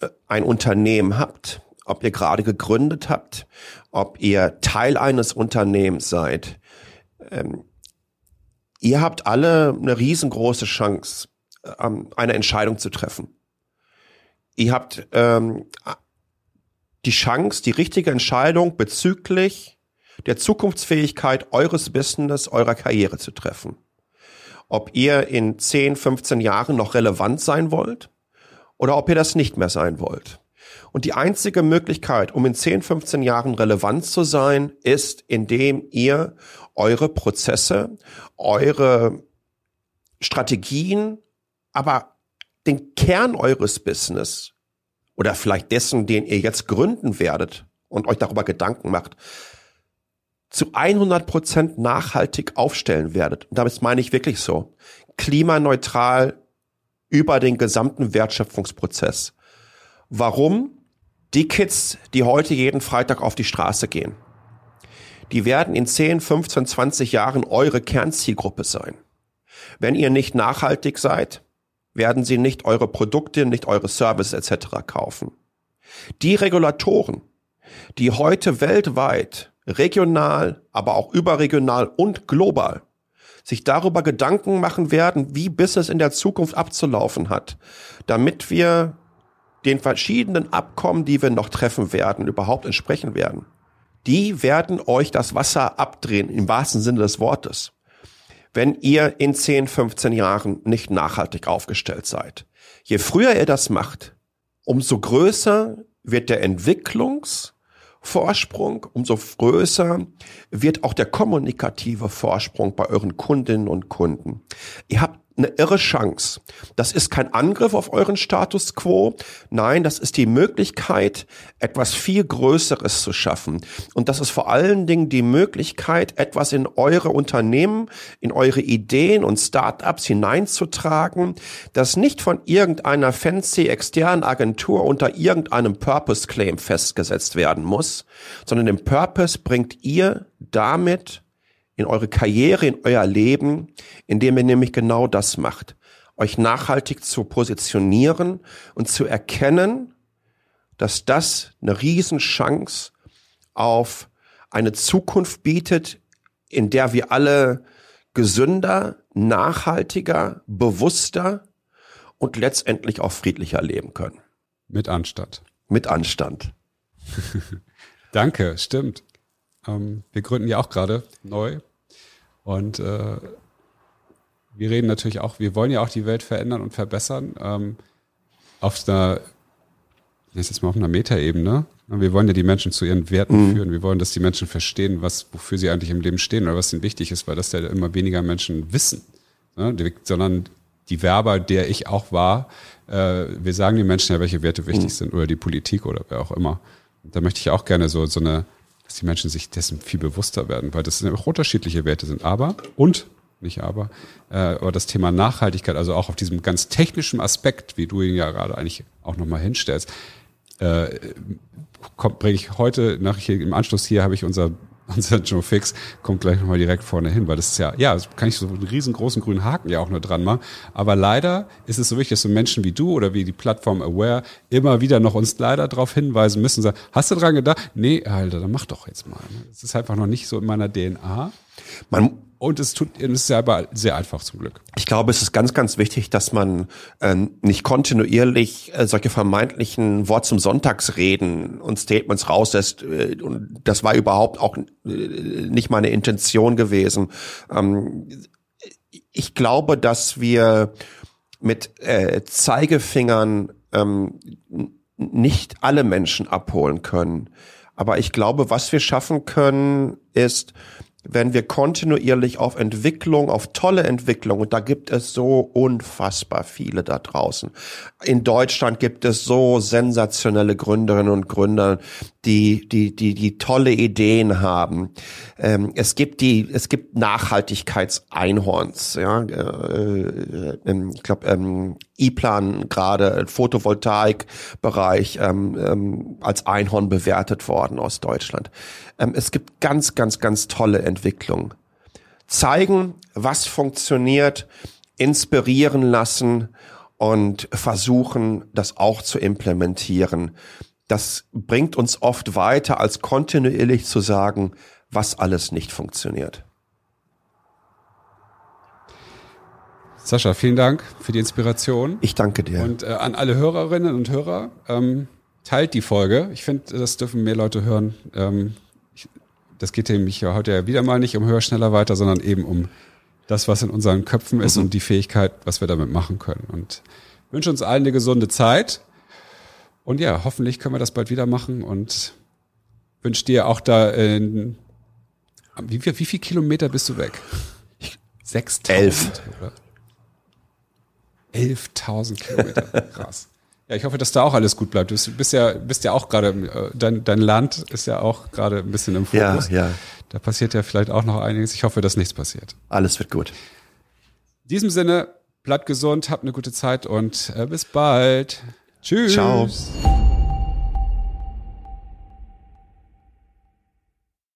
äh, ein Unternehmen habt, ob ihr gerade gegründet habt, ob ihr Teil eines Unternehmens seid, ähm, ihr habt alle eine riesengroße Chance, ähm, eine Entscheidung zu treffen. Ihr habt ähm, die Chance, die richtige Entscheidung bezüglich der Zukunftsfähigkeit eures Business, eurer Karriere zu treffen. Ob ihr in 10, 15 Jahren noch relevant sein wollt oder ob ihr das nicht mehr sein wollt. Und die einzige Möglichkeit, um in 10, 15 Jahren relevant zu sein, ist, indem ihr eure Prozesse, eure Strategien, aber den Kern eures Business oder vielleicht dessen, den ihr jetzt gründen werdet und euch darüber Gedanken macht, zu 100 Prozent nachhaltig aufstellen werdet. Und damit meine ich wirklich so. Klimaneutral über den gesamten Wertschöpfungsprozess. Warum? Die Kids, die heute jeden Freitag auf die Straße gehen, die werden in 10, 15, 20 Jahren eure Kernzielgruppe sein. Wenn ihr nicht nachhaltig seid, werden sie nicht eure Produkte, nicht eure Services etc. kaufen. Die Regulatoren, die heute weltweit, regional, aber auch überregional und global sich darüber Gedanken machen werden, wie Business in der Zukunft abzulaufen hat, damit wir den verschiedenen Abkommen, die wir noch treffen werden, überhaupt entsprechen werden. Die werden euch das Wasser abdrehen, im wahrsten Sinne des Wortes, wenn ihr in 10, 15 Jahren nicht nachhaltig aufgestellt seid. Je früher ihr das macht, umso größer wird der Entwicklungsvorsprung, umso größer wird auch der kommunikative Vorsprung bei euren Kundinnen und Kunden. Ihr habt eine irre Chance. Das ist kein Angriff auf euren Status quo. Nein, das ist die Möglichkeit, etwas viel Größeres zu schaffen. Und das ist vor allen Dingen die Möglichkeit, etwas in eure Unternehmen, in eure Ideen und Startups hineinzutragen, das nicht von irgendeiner fancy externen Agentur unter irgendeinem Purpose Claim festgesetzt werden muss, sondern den Purpose bringt ihr damit in eure Karriere, in euer Leben, indem ihr nämlich genau das macht. Euch nachhaltig zu positionieren und zu erkennen, dass das eine Riesenchance auf eine Zukunft bietet, in der wir alle gesünder, nachhaltiger, bewusster und letztendlich auch friedlicher leben können. Mit Anstand. Mit Anstand. Danke, stimmt. Ähm, wir gründen ja auch gerade neu. Und äh, wir reden natürlich auch, wir wollen ja auch die Welt verändern und verbessern. Ähm, auf einer, ist mal auf einer Metaebene. Wir wollen ja die Menschen zu ihren Werten mhm. führen. Wir wollen, dass die Menschen verstehen, was, wofür sie eigentlich im Leben stehen oder was ihnen wichtig ist, weil das ja immer weniger Menschen wissen. Ne? Sondern die Werber, der ich auch war, äh, wir sagen den Menschen ja, welche Werte wichtig mhm. sind oder die Politik oder wer auch immer. Und da möchte ich auch gerne so, so eine dass die Menschen sich dessen viel bewusster werden, weil das auch unterschiedliche Werte sind. Aber und nicht aber, äh, aber das Thema Nachhaltigkeit, also auch auf diesem ganz technischen Aspekt, wie du ihn ja gerade eigentlich auch nochmal hinstellst, äh, bringe ich heute nach hier im Anschluss hier habe ich unser unser Joe Fix kommt gleich nochmal direkt vorne hin, weil das ist ja, ja, das kann ich so einen riesengroßen grünen Haken ja auch nur dran machen. Aber leider ist es so wichtig, dass so Menschen wie du oder wie die Plattform Aware immer wieder noch uns leider darauf hinweisen müssen, sagen, hast du dran gedacht? Nee, Alter, dann mach doch jetzt mal. Das ist einfach noch nicht so in meiner DNA. Man und es tut, es ist aber sehr einfach zum Glück. Ich glaube, es ist ganz, ganz wichtig, dass man äh, nicht kontinuierlich äh, solche vermeintlichen Wort zum Sonntagsreden und Statements rauslässt. Äh, und das war überhaupt auch äh, nicht meine Intention gewesen. Ähm, ich glaube, dass wir mit äh, Zeigefingern ähm, nicht alle Menschen abholen können. Aber ich glaube, was wir schaffen können, ist, wenn wir kontinuierlich auf Entwicklung, auf tolle Entwicklung, und da gibt es so unfassbar viele da draußen. In Deutschland gibt es so sensationelle Gründerinnen und Gründer, die, die, die, die tolle Ideen haben. Ähm, es gibt die, es gibt Nachhaltigkeitseinhorns, ja, äh, äh, ich glaube, ähm, E-Plan gerade Photovoltaik-Bereich ähm, ähm, als Einhorn bewertet worden aus Deutschland. Ähm, es gibt ganz, ganz, ganz tolle Entwicklungen. Zeigen, was funktioniert, inspirieren lassen und versuchen, das auch zu implementieren. Das bringt uns oft weiter, als kontinuierlich zu sagen, was alles nicht funktioniert. Sascha, vielen Dank für die Inspiration. Ich danke dir. Und äh, an alle Hörerinnen und Hörer, ähm, teilt die Folge. Ich finde, das dürfen mehr Leute hören. Ähm, das geht nämlich ja heute ja wieder mal nicht um höher, schneller, weiter, sondern eben um das, was in unseren Köpfen ist mhm. und die Fähigkeit, was wir damit machen können. Und wünsche uns allen eine gesunde Zeit. Und ja, hoffentlich können wir das bald wieder machen und wünsche dir auch da in, wie, wie, wie viel Kilometer bist du weg? 6.000? Elf. Oder? 11.000 Kilometer. Krass. Ja, ich hoffe, dass da auch alles gut bleibt. Du bist ja, bist ja auch gerade, äh, dein, dein Land ist ja auch gerade ein bisschen im Fokus. Ja, ja. Da passiert ja vielleicht auch noch einiges. Ich hoffe, dass nichts passiert. Alles wird gut. In diesem Sinne, bleibt gesund, habt eine gute Zeit und äh, bis bald. Tschüss. Ciao.